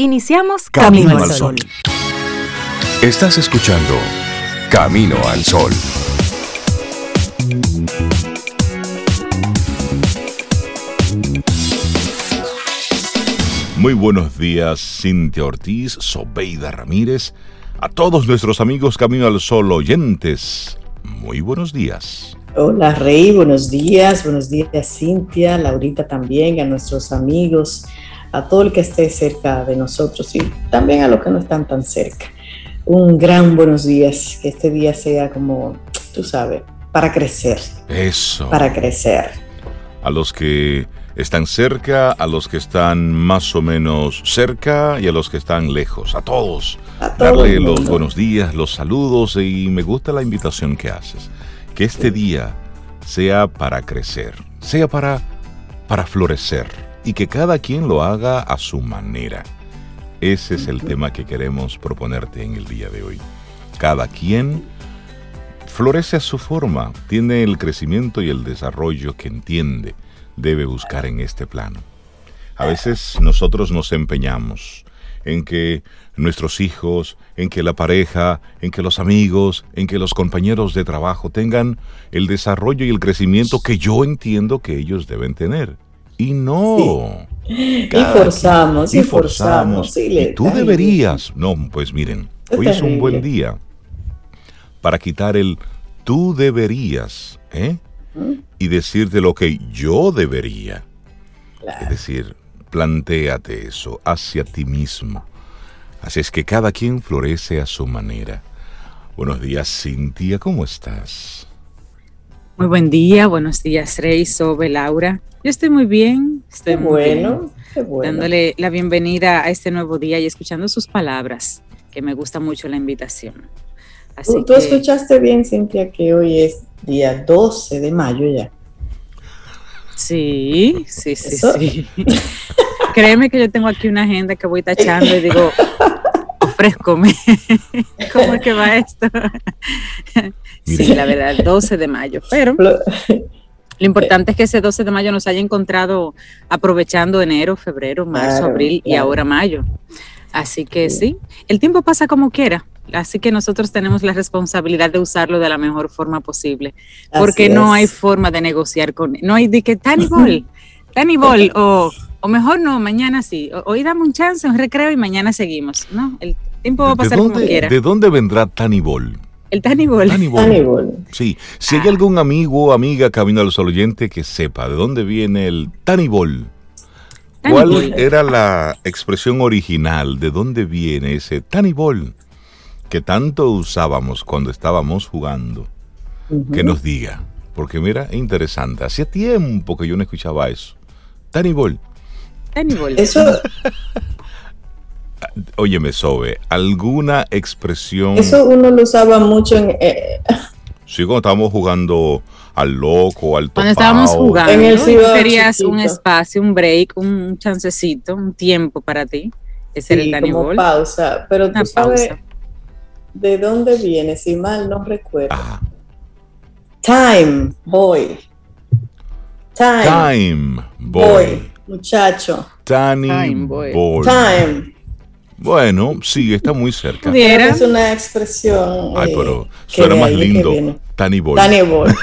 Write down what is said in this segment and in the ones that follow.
Iniciamos Camino, al Sol. Estás escuchando Camino al Sol. Muy buenos días, Cintia Ortiz, Sobeida Ramírez, a todos nuestros amigos Camino al Sol oyentes. Muy buenos días. Hola Rey, buenos días, buenos días Cintia, Laurita también, a nuestros amigos a todo el que esté cerca de nosotros y también a los que no están tan cerca. Un gran buenos días, que este día sea como, tú sabes, para crecer. Eso. Para crecer. A los que están cerca, a los que están más o menos cerca y a los que están lejos, a todos. A Darle los buenos días, los saludos y me gusta la invitación que haces. Que este día sea para crecer, sea para, para florecer y que cada quien lo haga a su manera. Ese es el tema que queremos proponerte en el día de hoy. Cada quien florece a su forma, tiene el crecimiento y el desarrollo que entiende debe buscar en este plano. A veces nosotros nos empeñamos en que nuestros hijos, en que la pareja, en que los amigos, en que los compañeros de trabajo tengan el desarrollo y el crecimiento que yo entiendo que ellos deben tener. Y no. Y forzamos, y, forzamos. y tú deberías. No, pues miren, hoy es un buen día para quitar el tú deberías, ¿eh? ¿Mm? Y decirte lo que yo debería. Es decir, plantéate eso hacia ti mismo. Así es que cada quien florece a su manera. Buenos días, Cintia, ¿cómo estás? Muy buen día, buenos días, Rey, Sobe, Laura. Yo estoy muy bien, estoy muy bueno, dándole la bienvenida a este nuevo día y escuchando sus palabras, que me gusta mucho la invitación. Así ¿Tú, escuchaste bien, Cintia, que hoy es día 12 de mayo ya. Sí, sí, sí, sí. Créeme que yo tengo aquí una agenda que voy tachando y digo, ofrézcome. ¿Cómo es que va esto? Sí, la verdad, el 12 de mayo. Pero lo importante es que ese 12 de mayo nos haya encontrado aprovechando enero, febrero, marzo, abril y ahora mayo. Así que sí, el tiempo pasa como quiera. Así que nosotros tenemos la responsabilidad de usarlo de la mejor forma posible. Porque no hay forma de negociar con No hay de que Ball, Tani Ball, o, o mejor no, mañana sí. hoy dame un chance, un recreo y mañana seguimos. No, el tiempo va a pasar como quiera. ¿De dónde vendrá Tani Ball? El Tanibol. Tanibol. Sí, si hay algún amigo o amiga camino al sol oyente que sepa de dónde viene el Tanibol. ¿Cuál era la expresión original? ¿De dónde viene ese Tanibol que tanto usábamos cuando estábamos jugando? Que nos diga. Porque mira, es interesante. Hacía tiempo que yo no escuchaba eso. Tanibol. Eso, Óyeme, Sobe, ¿alguna expresión? Eso uno lo usaba mucho en... Eh, sí, cuando estábamos jugando al loco, al topao. Cuando estábamos jugando, en el querías un espacio, un break, un chancecito, un tiempo para ti. Ese sí, era el como pausa. Pero tú sabes de dónde viene, si mal no recuerdo. Time, boy. Time. Time, boy. Muchacho. Time, boy. Time. Bueno, sí, está muy cerca. Es una expresión. Ay, pero eh, suena más lindo. Tani Boy. Tani Boy.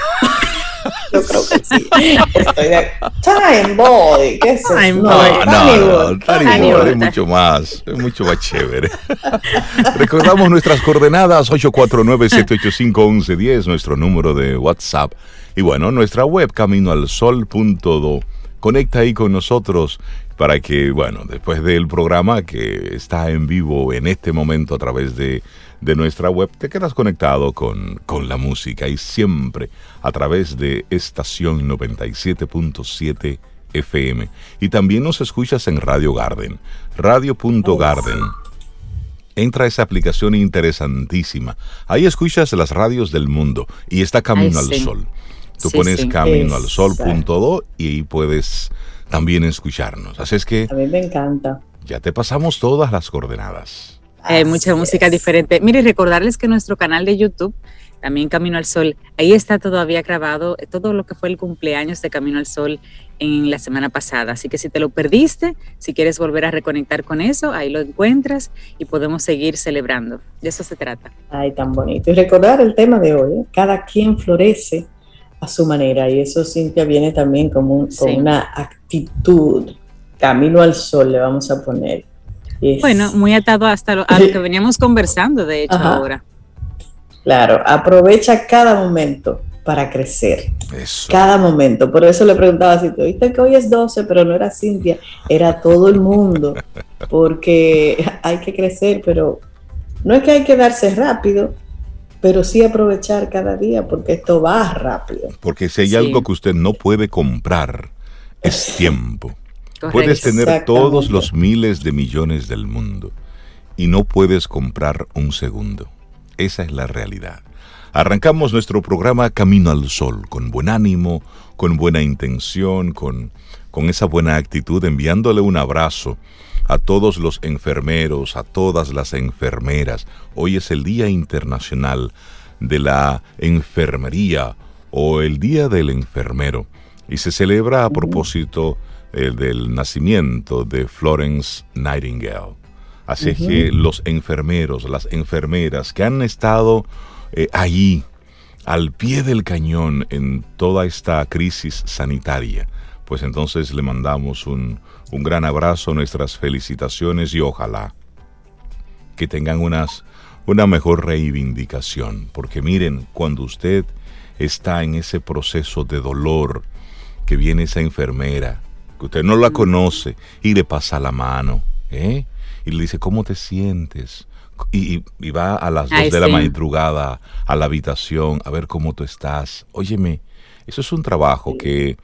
Yo creo que sí. Estoy de... Time Boy. ¿Qué es eso? Time no, Boy. No, no, Tani Boy es mucho más, es mucho más chévere. Recordamos nuestras coordenadas 849-785-1110, nuestro número de WhatsApp. Y bueno, nuestra web caminoalsol.do. Conecta ahí con nosotros para que, bueno, después del programa que está en vivo en este momento a través de, nuestra web, te quedas conectado con, con, la música y siempre a través de estación 97.7 FM. Y también nos escuchas en Radio Garden, radio.garden. Entra a esa aplicación interesantísima. Ahí escuchas las radios del mundo y está Camino al Sol. Tú pones camino al sol.do y ahí puedes también escucharnos. Así es que... A mí me encanta. Ya te pasamos todas las coordenadas. Hay mucha música diferente. Mire, recordarles que nuestro canal de YouTube también Camino al Sol. Ahí está todavía grabado todo lo que fue el cumpleaños de Camino al Sol en la semana pasada. Así que si te lo perdiste, si quieres volver a reconectar con eso, ahí lo encuentras y podemos seguir celebrando. De eso se trata. Ay, tan bonito. Y recordar el tema de hoy, ¿eh? cada quien florece a su manera y eso, Cintia, viene también como con una actitud. Camino al sol le vamos a poner. Bueno, muy atado hasta lo, a lo que veníamos conversando, de hecho, ahora. Claro, aprovecha cada momento para crecer. Cada momento. Por eso le preguntaba si tú viste que hoy es 12, pero no era Cintia, era todo el mundo. Porque hay que crecer, pero no es que hay que darse rápido, pero sí aprovechar cada día, porque esto va rápido. Porque si hay algo que usted no puede comprar, es tiempo. Puedes tener todos los miles de millones del mundo y no puedes comprar un segundo. Esa es la realidad. Arrancamos nuestro programa Camino al Sol, con buen ánimo, con buena intención, con, con esa buena actitud, enviándole un abrazo a todos los enfermeros, a todas las enfermeras. Hoy es el Día Internacional de la Enfermería o el Día del Enfermero y se celebra a propósito eh, del nacimiento de Florence Nightingale. Así que los enfermeros, las enfermeras que han estado eh, allí, al pie del cañón en toda esta crisis sanitaria, pues entonces le mandamos un, un gran abrazo, nuestras felicitaciones y ojalá que tengan unas, una mejor reivindicación. Porque miren, cuando usted está en ese proceso de dolor, que viene esa enfermera, que usted no la conoce y le pasa la mano, ¿eh? y le dice, ¿cómo te sientes? Y, va a las dos de la madrugada a la habitación a ver cómo tú estás. Óyeme, eso es un trabajo que,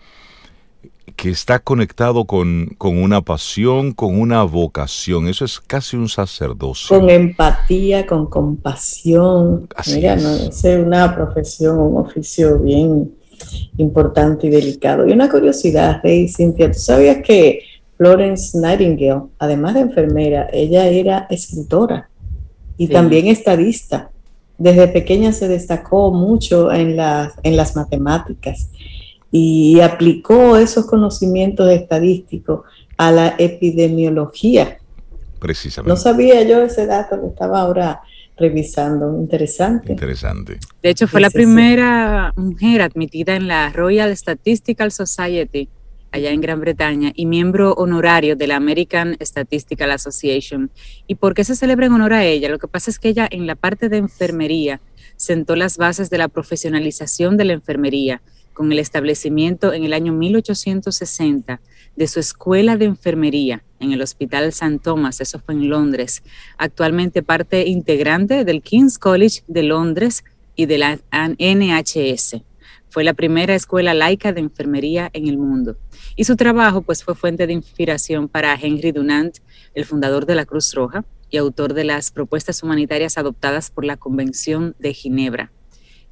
que está conectado con, con, una pasión, con una vocación. Eso es casi un sacerdocio. Con empatía, con compasión. Mira, es. no es una profesión, un oficio bien importante y delicado. Y una curiosidad, Rey Cintia, ¿tú sabías que Florence Nightingale, además de enfermera, ella era escritora y también estadista. Desde pequeña se destacó mucho en, en las matemáticas y aplicó esos conocimientos estadísticos a la epidemiología. Precisamente. No sabía yo ese dato que estaba ahora revisando. Interesante. Interesante. De hecho, fue la primera mujer admitida en la Royal Statistical Society allá en Gran Bretaña y miembro honorario de la American Statistical Association. ¿Y por qué se celebra en honor a ella? Lo que pasa es que ella en la parte de enfermería sentó las bases de la profesionalización de la enfermería con el establecimiento en el año 1860 de su escuela de enfermería en el Hospital St. Thomas, eso fue en Londres, actualmente parte integrante del King's College de Londres y de la NHS. Fue la primera escuela laica de enfermería en el mundo. Y su trabajo pues fue fuente de inspiración para Henry Dunant, el fundador de la Cruz Roja y autor de las propuestas humanitarias adoptadas por la Convención de Ginebra.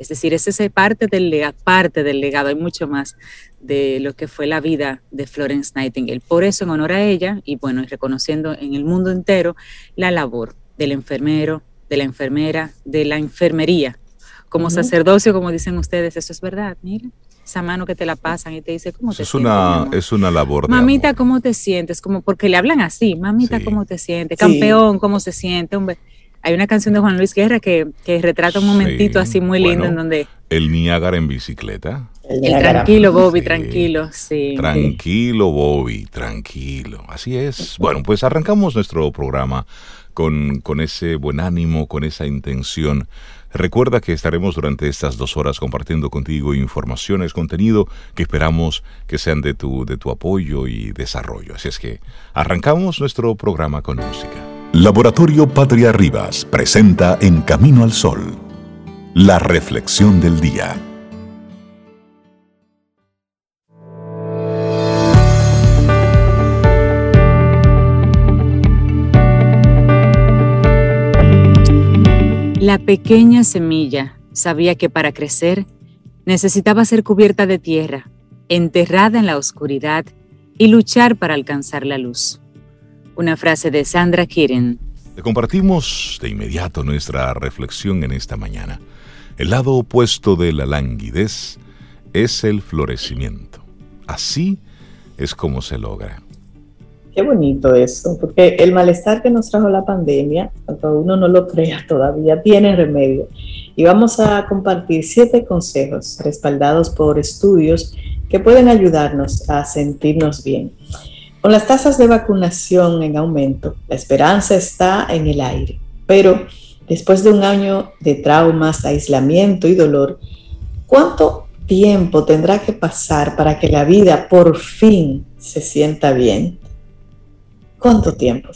Es decir, ese es parte del, legado, parte del legado, hay mucho más de lo que fue la vida de Florence Nightingale. Por eso, en honor a ella, y bueno, y reconociendo en el mundo entero la labor del enfermero, de la enfermera, de la enfermería, como sacerdocio, como dicen ustedes, eso es verdad, mira esa mano que te la pasan y te dice, ¿cómo te es Una, es una labor de Mamita, ¿cómo te sientes? Como porque le hablan así, mamita, ¿cómo te sientes? Campeón, ¿cómo se siente? Hombre, hay una canción de Juan Luis Guerra que, que retrata un momentito así muy lindo en donde... El Niágara en bicicleta. El, tranquilo, Bobby, tranquilo, sí. Tranquilo, Bobby, tranquilo. Así es. Bueno, pues arrancamos nuestro programa con, con ese buen ánimo, con esa intención Recuerda que estaremos durante estas dos horas compartiendo contigo informaciones, contenido que esperamos que sean de tu, de tu apoyo y desarrollo. Así es que arrancamos nuestro programa con música. Laboratorio Patria Rivas presenta En Camino al Sol, la reflexión del día. La pequeña semilla sabía que para crecer necesitaba ser cubierta de tierra, enterrada en la oscuridad y luchar para alcanzar la luz. Una frase de Sandra Kirin. Te compartimos de inmediato nuestra reflexión en esta mañana. El lado opuesto de la languidez es el florecimiento. Así es como se logra. Qué bonito eso, porque el malestar que nos trajo la pandemia, aunque uno no lo crea todavía, tiene remedio. Y vamos a compartir siete consejos respaldados por estudios que pueden ayudarnos a sentirnos bien. Con las tasas de vacunación en aumento, la esperanza está en el aire, pero después de un año de traumas, aislamiento y dolor, ¿cuánto tiempo tendrá que pasar para que la vida por fin se sienta bien? ¿Cuánto tiempo,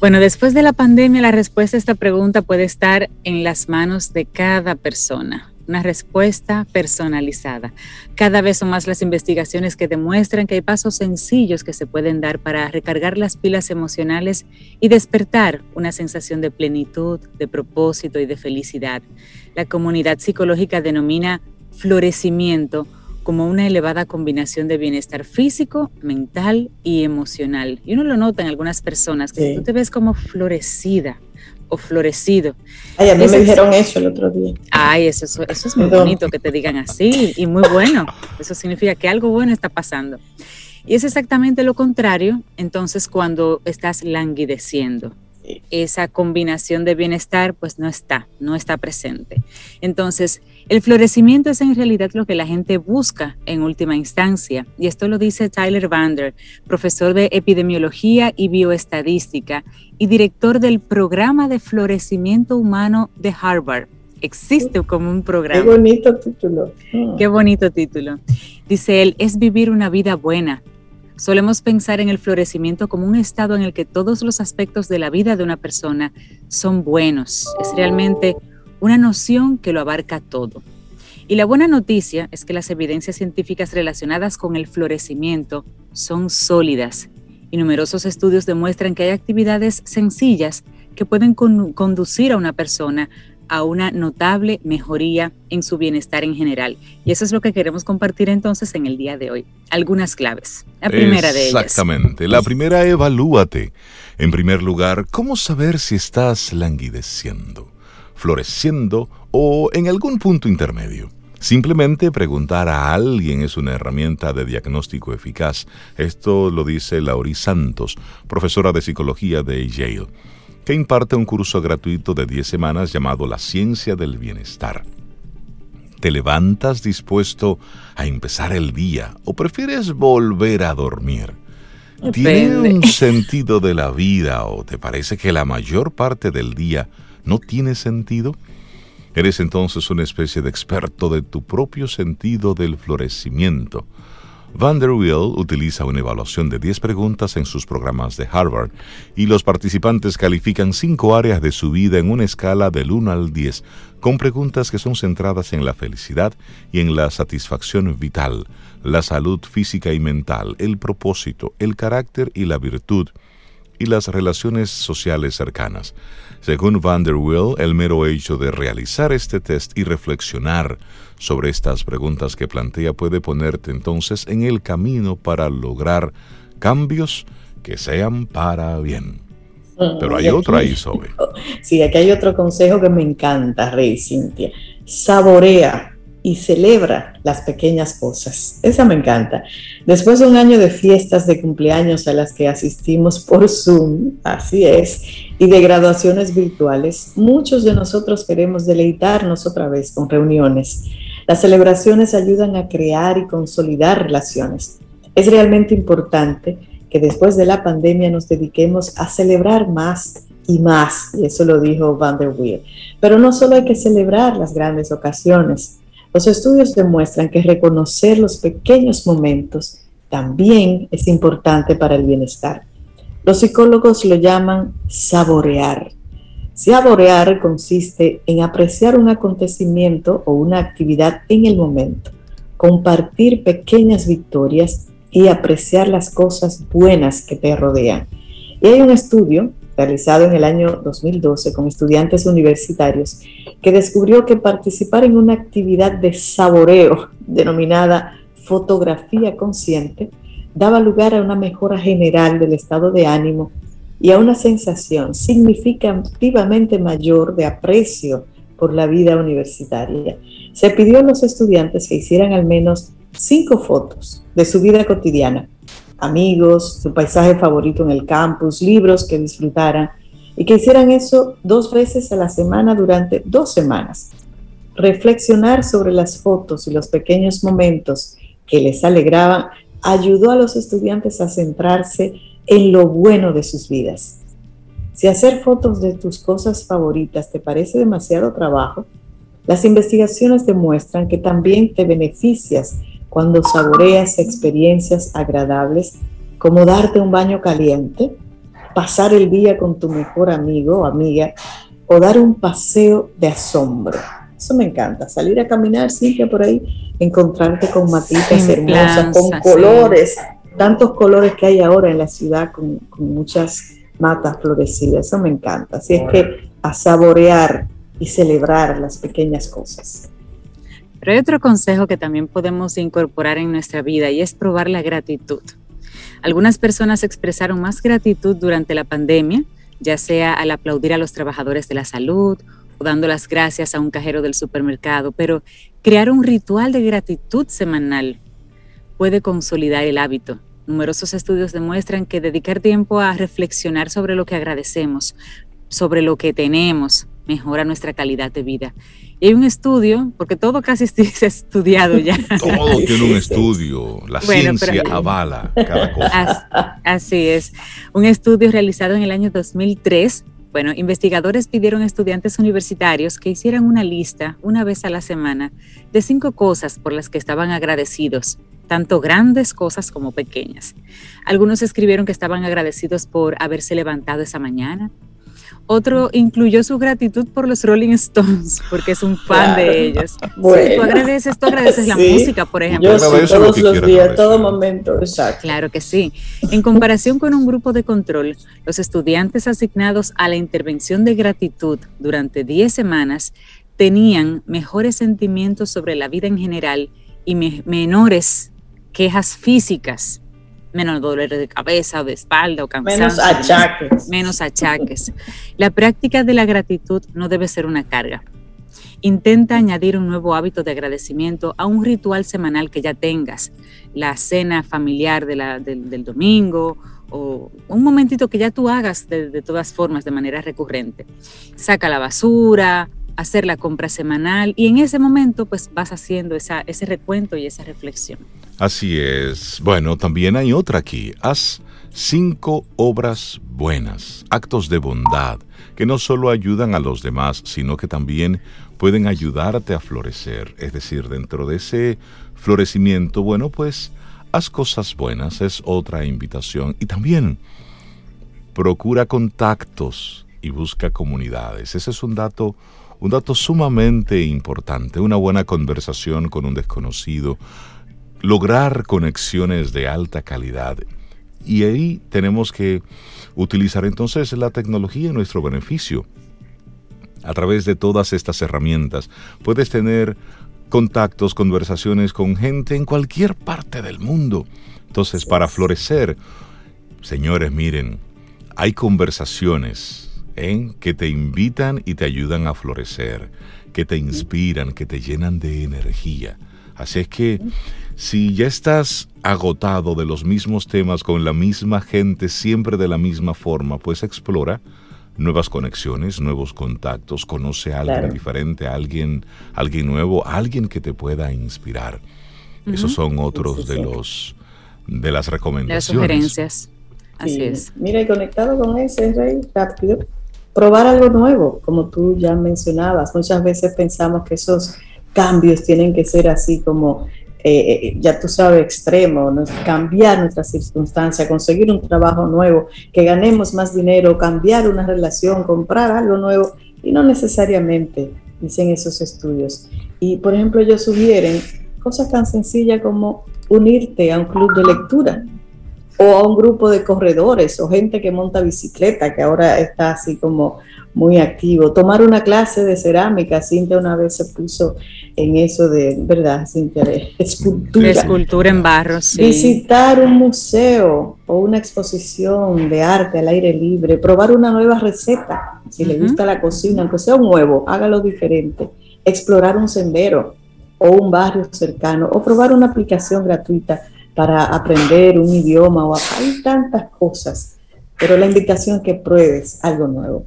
Bueno, después de la pandemia, la respuesta a esta pregunta puede estar en las manos de cada persona. Una respuesta personalizada. Cada vez son más las investigaciones que demuestran que hay pasos sencillos que se pueden dar para recargar las pilas emocionales y despertar una sensación de plenitud, de propósito y de felicidad. La comunidad psicológica denomina florecimiento como una elevada combinación de bienestar físico, mental y emocional. Y uno lo nota en algunas personas, que tú te ves como florecida o florecido. Ay, a mí me dijeron eso el otro día. Ay, eso, eso, es muy bonito que te digan así y muy bueno. Eso significa que algo bueno está pasando. Y es exactamente lo contrario, entonces, cuando estás languideciendo esa combinación de bienestar pues no está, no está presente. Entonces, el florecimiento es en realidad lo que la gente busca en última instancia, y esto lo dice Tyler Vander, profesor de epidemiología y bioestadística y director del programa de florecimiento humano de Harvard. Existe como un programa. Qué bonito título. Qué bonito título. Dice él, es vivir una vida buena, Solemos pensar en el florecimiento como un estado en el que todos los aspectos de la vida de una persona son buenos. Es realmente una noción que lo abarca todo. Y la buena noticia es que las evidencias científicas relacionadas con el florecimiento son sólidas y numerosos estudios demuestran que hay actividades sencillas que pueden conducir a una persona a una notable mejoría en su bienestar en general. Y eso es lo que queremos compartir entonces en el día de hoy. Algunas claves. La primera de ellas. Exactamente. La primera, evalúate. En primer lugar, ¿cómo saber si estás languideciendo, floreciendo o en algún punto intermedio? Simplemente preguntar a alguien es una herramienta de diagnóstico eficaz. Esto lo dice Laurie Santos, profesora de psicología de Yale que imparte un curso gratuito de 10 semanas llamado La Ciencia del Bienestar. ¿Te levantas dispuesto a empezar el día o prefieres volver a dormir? ¿Tiene un sentido de la vida o te parece que la mayor parte del día no tiene sentido? Eres entonces una especie de experto de tu propio sentido del florecimiento Vanderbilt utiliza una evaluación de 10 preguntas en sus programas de Harvard y los participantes califican cinco áreas de su vida en una escala del 1 al 10, con preguntas que son centradas en la felicidad y en la satisfacción vital, la salud física y mental, el propósito, el carácter y la virtud, y las relaciones sociales cercanas. Según Vanderbilt, el mero hecho de realizar este test y reflexionar sobre estas preguntas que plantea puede ponerte entonces en el camino para lograr cambios que sean para bien. Pero hay otro ahí, Sobe. Sí, aquí hay otro consejo que me encanta, Rey Cintia. Saborea y celebra las pequeñas cosas. Esa me encanta. Después de un año de fiestas de cumpleaños a las que asistimos por Zoom, así es, y de graduaciones virtuales, muchos de nosotros queremos deleitarnos otra vez con reuniones. Las celebraciones ayudan a crear y consolidar relaciones. Es realmente importante que después de la pandemia nos dediquemos a celebrar más y más, y eso lo dijo Van der Weer. Pero no solo hay que celebrar las grandes ocasiones, los estudios demuestran que reconocer los pequeños momentos también es importante para el bienestar. Los psicólogos lo llaman saborear. Saborear consiste en apreciar un acontecimiento o una actividad en el momento, compartir pequeñas victorias y apreciar las cosas buenas que te rodean. Y hay un estudio realizado en el año 2012 con estudiantes universitarios, que descubrió que participar en una actividad de saboreo denominada fotografía consciente daba lugar a una mejora general del estado de ánimo y a una sensación significativamente mayor de aprecio por la vida universitaria. Se pidió a los estudiantes que hicieran al menos cinco fotos de su vida cotidiana, amigos, su paisaje favorito en el campus, libros que disfrutaran y que hicieran eso dos veces a la semana durante dos semanas. Reflexionar sobre las fotos y los pequeños momentos que les alegraban ayudó a los estudiantes a centrarse en lo bueno de sus vidas. Si hacer fotos de tus cosas favoritas te parece demasiado trabajo, las investigaciones demuestran que también te beneficias cuando saboreas experiencias agradables como darte un baño caliente, pasar el día con tu mejor amigo o amiga o dar un paseo de asombro. Eso me encanta, salir a caminar, que por ahí, encontrarte con matitas hermosas, con colores, tantos colores que hay ahora en la ciudad con, con muchas matas florecidas, eso me encanta. Así es que a saborear y celebrar las pequeñas cosas. Pero hay otro consejo que también podemos incorporar en nuestra vida y es probar la gratitud. Algunas personas expresaron más gratitud durante la pandemia, ya sea al aplaudir a los trabajadores de la salud o dando las gracias a un cajero del supermercado, pero crear un ritual de gratitud semanal puede consolidar el hábito. Numerosos estudios demuestran que dedicar tiempo a reflexionar sobre lo que agradecemos, sobre lo que tenemos, mejora nuestra calidad de vida. Y hay un estudio, porque todo casi es estudiado ya. Todo tiene un estudio, la ciencia avala cada cosa. Así es. Un estudio realizado en el año 2003 bueno, investigadores pidieron a estudiantes universitarios que hicieran una lista una vez a la semana de cinco cosas por las que estaban agradecidos, tanto grandes cosas como pequeñas. Algunos escribieron que estaban agradecidos por haberse levantado esa mañana, otro incluyó su gratitud por los Rolling Stones, porque es un fan de ellos. Bueno, tú agradeces, tú agradeces la música, por ejemplo. Yo todos los días, todo momento, exacto. Claro que sí. En comparación con un grupo de control, los estudiantes asignados a la intervención de gratitud durante 10 semanas tenían mejores sentimientos sobre la vida en general y menores quejas físicas menos dolor de cabeza o de espalda o cansancio. Menos achaques. Menos achaques. La práctica de la gratitud no debe ser una carga. Intenta añadir un nuevo hábito de agradecimiento a un ritual semanal que ya tengas, la cena familiar de la, del, domingo o un momentito que ya tú hagas de, todas formas de manera recurrente. Saca la basura, hacer la compra semanal y en ese momento pues vas haciendo esa, ese recuento y esa reflexión. Así es. Bueno, también hay otra aquí. Haz cinco obras buenas, actos de bondad, que no solo ayudan a los demás, sino que también pueden ayudarte a florecer. Es decir, dentro de ese florecimiento, bueno, pues haz cosas buenas, es otra invitación. Y también procura contactos y busca comunidades. Ese es un dato un dato sumamente importante, una buena conversación con un desconocido, lograr conexiones de alta calidad. Y ahí tenemos que utilizar entonces la tecnología en nuestro beneficio. A través de todas estas herramientas puedes tener contactos, conversaciones con gente en cualquier parte del mundo. Entonces, para florecer, señores, miren, hay conversaciones ¿eh? que te invitan y te ayudan a florecer, que te inspiran, que te llenan de energía. Así es que si ya estás agotado de los mismos temas con la misma gente, siempre de la misma forma, pues explora nuevas conexiones, nuevos contactos, conoce a alguien diferente, a alguien, alguien nuevo, alguien que te pueda inspirar. Esos son otros de los de las recomendaciones. De las sugerencias. Así es. Mira, y conectado con ese, Rey, rápido, probar algo nuevo, como tú ya mencionabas. Muchas veces pensamos que esos cambios tienen que ser así como, eh, eh, ya tú sabes, extremo, cambiar nuestra circunstancia, conseguir un trabajo nuevo, que ganemos más dinero, cambiar una relación, comprar algo nuevo, y no necesariamente dicen esos estudios. Y por ejemplo, ellos sugieren cosas tan sencillas como unirte a un club de lectura o a un grupo de corredores o gente que monta bicicleta, que ahora está así como muy activo. Tomar una clase de cerámica, Cintia una vez se puso en eso de, ¿verdad, Cintia? De escultura. De escultura en barro, sí. Visitar un museo o una exposición de arte al aire libre, probar una nueva receta. Si le gusta la cocina, aunque sea un huevo, hágalo diferente. Explorar un sendero o un barrio cercano o probar una aplicación gratuita para aprender un idioma o hay tantas cosas, pero la invitación que pruebes algo nuevo.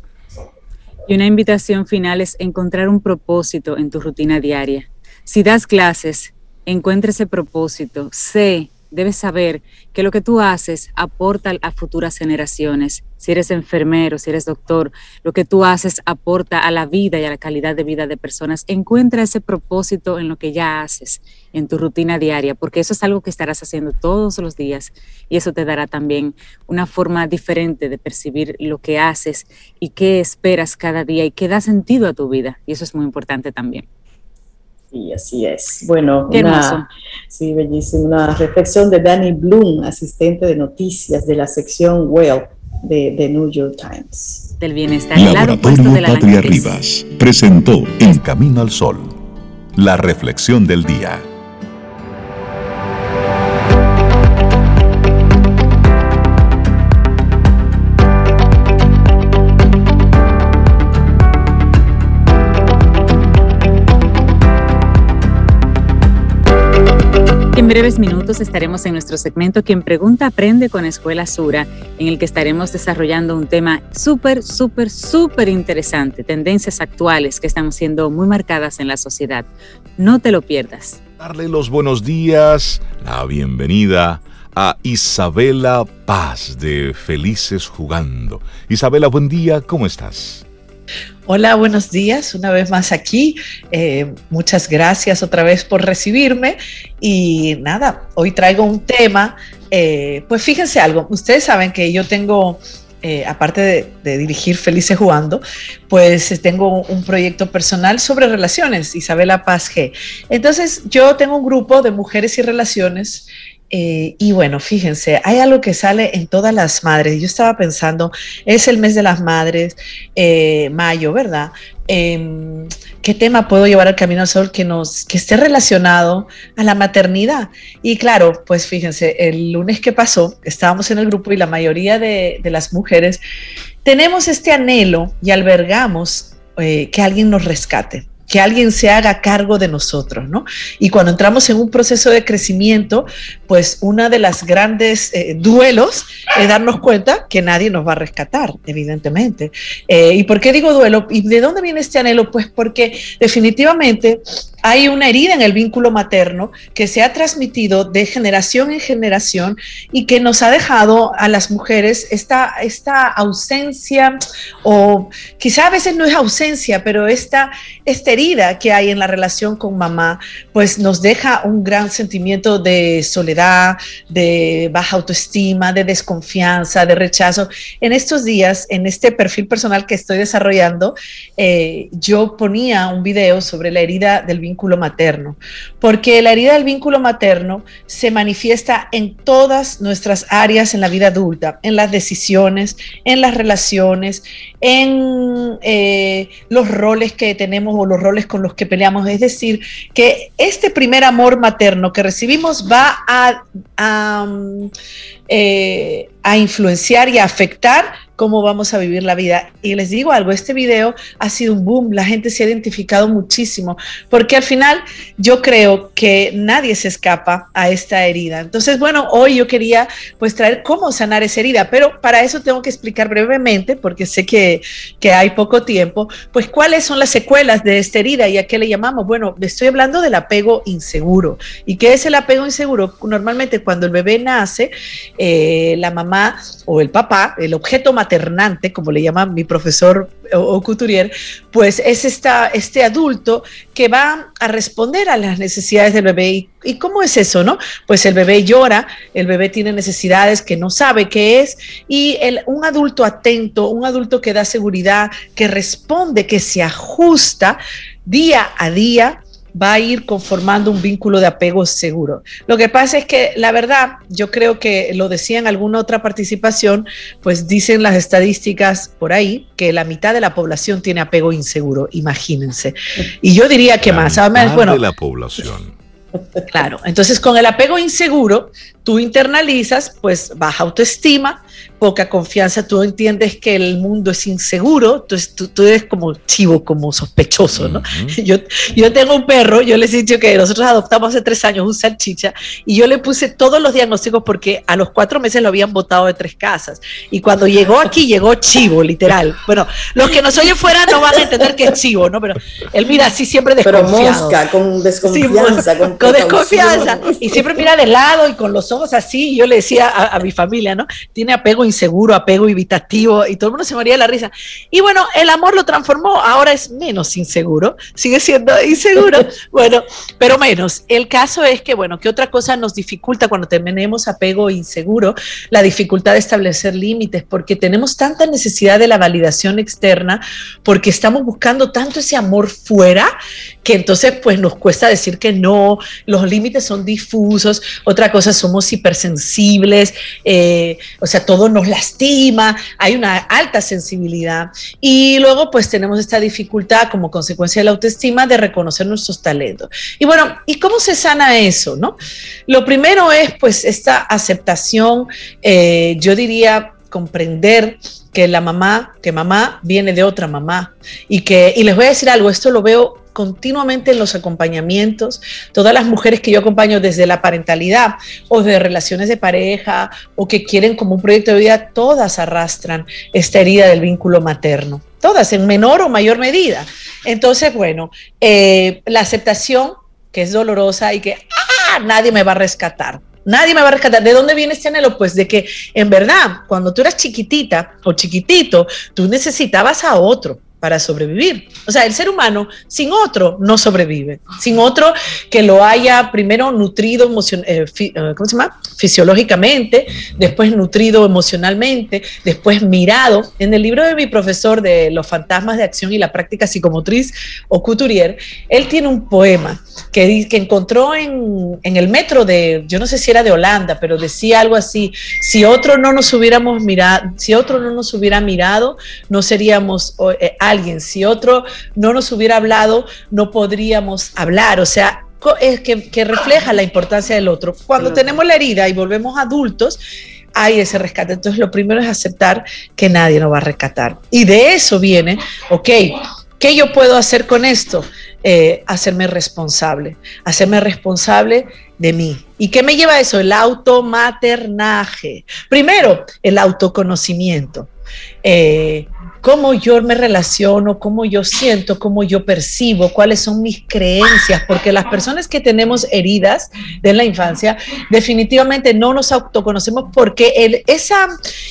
Y una invitación final es encontrar un propósito en tu rutina diaria. Si das clases, encuentra ese propósito, sé debes saber que lo que tú haces aporta a futuras generaciones. Si eres enfermero, si eres doctor, lo que tú haces aporta a la vida y a la calidad de vida de personas. Encuentra ese propósito en lo que ya haces, en tu rutina diaria, porque eso es algo que estarás haciendo todos los días y eso te dará también una forma diferente de percibir lo que haces y qué esperas cada día y qué da sentido a tu vida. Y eso es muy importante también. Sí, así es. Bueno, una, sí, bellísimo. Una reflexión de Danny Bloom, asistente de noticias de la sección Well de, de New York Times. Del bienestar. Laboratorio de la Patria Rivas presentó En Camino al Sol, la reflexión del día. Breves minutos estaremos en nuestro segmento Quien Pregunta Aprende con Escuela Sura, en el que estaremos desarrollando un tema súper, súper, súper interesante, tendencias actuales que están siendo muy marcadas en la sociedad. No te lo pierdas. Darle los buenos días, la bienvenida a Isabela Paz de Felices Jugando. Isabela, buen día, ¿cómo estás? Hola, buenos días, una vez más aquí. Eh, muchas gracias otra vez por recibirme. Y nada, hoy traigo un tema, eh, pues fíjense algo, ustedes saben que yo tengo, eh, aparte de, dirigir Felices Jugando, pues tengo un proyecto personal sobre relaciones, Isabela Paz G. Entonces yo tengo un grupo de mujeres y relaciones eh, y bueno, fíjense, hay algo que sale en todas las madres. Yo estaba pensando, es el mes de las madres, eh, mayo, ¿verdad? Em, ¿Qué tema puedo llevar al Camino al Sol que, nos, que esté relacionado a la maternidad? Y claro, pues fíjense, el lunes que pasó, estábamos en el grupo y la mayoría de, las mujeres tenemos este anhelo y albergamos eh, que alguien nos rescate que alguien se haga cargo de nosotros, ¿no? Y cuando entramos en un proceso de crecimiento, pues una de las grandes eh, duelos es darnos cuenta que nadie nos va a rescatar, evidentemente. Eh, ¿Y por qué digo duelo? ¿Y de dónde viene este anhelo? Pues porque definitivamente hay una herida en el vínculo materno que se ha transmitido de generación en generación y que nos ha dejado a las mujeres esta, esta ausencia, o quizá a veces no es ausencia, pero esta, esta herida que hay en la relación con mamá, pues nos deja un gran sentimiento de soledad, de baja autoestima, de desconfianza, de rechazo. En estos días, en este perfil personal que estoy desarrollando, eh, yo ponía un video sobre la herida del vínculo materno, porque la herida del vínculo materno se manifiesta en todas nuestras áreas en la vida adulta, en las decisiones, en las relaciones, en eh, los roles que tenemos o los roles con los que peleamos. Es decir, que este primer amor materno que recibimos va a, a, eh, a influenciar y a afectar cómo vamos a vivir la vida. Y les digo algo, este video ha sido un boom, la gente se ha identificado muchísimo, porque al final yo creo que nadie se escapa a esta herida. Entonces, bueno, hoy yo quería pues traer cómo sanar esa herida, pero para eso tengo que explicar brevemente, porque sé que, que hay poco tiempo, pues cuáles son las secuelas de esta herida y a qué le llamamos. Bueno, estoy hablando del apego inseguro. ¿Y qué es el apego inseguro? Normalmente cuando el bebé nace, eh, la mamá o el papá, el objeto como le llama mi profesor o, couturier, pues es esta, este adulto que va a responder a las necesidades del bebé. ¿Y, cómo es eso, no? Pues el bebé llora, el bebé tiene necesidades que no sabe qué es, y el, un adulto atento, un adulto que da seguridad, que responde, que se ajusta día a día, va a ir conformando un vínculo de apego seguro. Lo que pasa es que la verdad, yo creo que lo decía en alguna otra participación, pues dicen las estadísticas por ahí que la mitad de la población tiene apego inseguro, imagínense. Y yo diría que más. Además, bueno, de la población. Claro, entonces con el apego inseguro, tú internalizas pues baja autoestima, poca confianza, tú entiendes que el mundo es inseguro, entonces tú, eres como chivo, como sospechoso, ¿no? yo, yo tengo un perro, yo les he dicho que nosotros adoptamos hace tres años un salchicha y yo le puse todos los diagnósticos porque a los cuatro meses lo habían botado de tres casas y cuando llegó aquí llegó chivo, literal. Bueno, los que nos oyen fuera no van a entender que es chivo, ¿no? Pero él mira así siempre desconfiado. Pero mosca, con desconfianza. con, desconfianza. Y siempre mira de lado y con los ojos así. Yo le decía a, a mi familia, ¿no? Tiene apego inseguro, apego evitativo, y todo el mundo se moría de la risa. Y bueno, el amor lo transformó, ahora es menos inseguro, sigue siendo inseguro, bueno, pero menos. El caso es que, bueno, ¿qué otra cosa nos dificulta cuando tenemos apego inseguro? La dificultad de establecer límites, porque tenemos tanta necesidad de la validación externa, porque estamos buscando tanto ese amor fuera, que entonces pues nos cuesta decir que no, los límites son difusos, otra cosa, somos hipersensibles, eh, o sea, todo nos lastima, hay una alta sensibilidad y luego pues tenemos esta dificultad como consecuencia de la autoestima de reconocer nuestros talentos. Y bueno, ¿y cómo se sana eso? No? Lo primero es pues esta aceptación, eh, yo diría comprender que la mamá, que mamá viene de otra mamá y que, y les voy a decir algo, esto lo veo continuamente en los acompañamientos. Todas las mujeres que yo acompaño desde la parentalidad o de relaciones de pareja o que quieren como un proyecto de vida, todas arrastran esta herida del vínculo materno. Todas, en menor o mayor medida. Entonces, bueno, eh, la aceptación, que es dolorosa y que ¡ah! nadie me va a rescatar. Nadie me va a rescatar. ¿De dónde viene este anhelo? Pues de que en verdad, cuando tú eras chiquitita o chiquitito, tú necesitabas a otro para sobrevivir. O sea, el ser humano sin otro no sobrevive, sin otro que lo haya primero nutrido eh, eh, ¿cómo se llama? fisiológicamente, después nutrido emocionalmente, después mirado. En el libro de mi profesor de Los fantasmas de acción y la práctica psicomotriz, o Couturier, él tiene un poema que, que encontró en, en el metro de, yo no sé si era de Holanda, pero decía algo así, si otro no nos hubiéramos mirado, si otro no nos hubiera mirado, no seríamos eh, alguien. Si otro no nos hubiera hablado, no podríamos hablar. O sea, es que, refleja la importancia del otro. Cuando tenemos la herida y volvemos adultos, hay ese rescate. Entonces, lo primero es aceptar que nadie nos va a rescatar. Y de eso viene, ok, ¿qué yo puedo hacer con esto? Eh, hacerme responsable, hacerme responsable de mí. ¿Y qué me lleva a eso? El automaternaje. Primero, el autoconocimiento. Eh, cómo yo me relaciono, cómo yo siento, cómo yo percibo, cuáles son mis creencias, porque las personas que tenemos heridas de la infancia definitivamente no nos autoconocemos porque el, esa,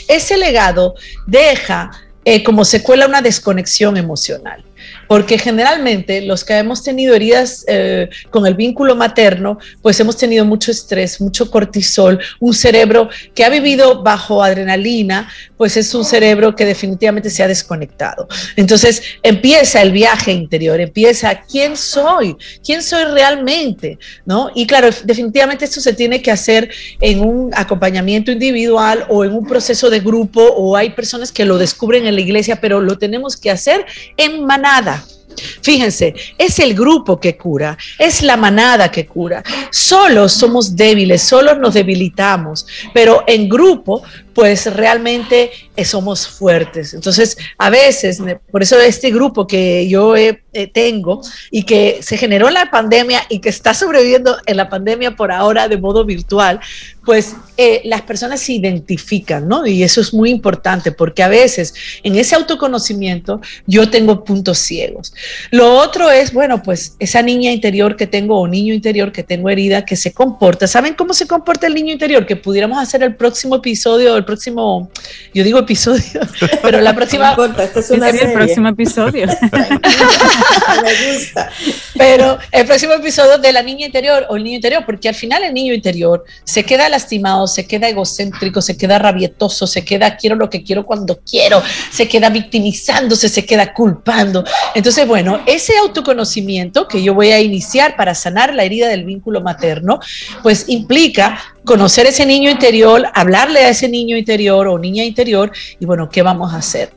ese legado deja eh, como secuela una desconexión emocional porque generalmente los que hemos tenido heridas eh, con el vínculo materno, pues hemos tenido mucho estrés, mucho cortisol, un cerebro que ha vivido bajo adrenalina, pues es un cerebro que definitivamente se ha desconectado. Entonces empieza el viaje interior, empieza quién soy, quién soy realmente, ¿no? Y claro, definitivamente esto se tiene que hacer en un acompañamiento individual o en un proceso de grupo o hay personas que lo descubren en la iglesia, pero lo tenemos que hacer en manada. Fíjense, es el grupo que cura, es la manada que cura. Solos somos débiles, solos nos debilitamos, pero en grupo pues realmente eh, somos fuertes. Entonces, a veces, por eso este grupo que yo eh, tengo y que se generó en la pandemia y que está sobreviviendo en la pandemia por ahora de modo virtual, pues eh, las personas se identifican, ¿no? Y eso es muy importante porque a veces en ese autoconocimiento yo tengo puntos ciegos. Lo otro es, bueno, pues esa niña interior que tengo o niño interior que tengo herida que se comporta. ¿Saben cómo se comporta el niño interior? Que pudiéramos hacer el próximo episodio el próximo, yo digo episodio, pero la próxima. No este es el próximo episodio. Me gusta. Pero el próximo episodio de la niña interior o el niño interior, porque al final el niño interior se queda lastimado, se queda egocéntrico, se queda rabietoso, se queda quiero lo que quiero cuando quiero, se queda victimizándose, se queda culpando. Entonces, bueno, ese autoconocimiento que yo voy a iniciar para sanar la herida del vínculo materno, pues implica conocer ese niño interior, hablarle a ese niño interior o niña interior y bueno, ¿qué vamos a hacer?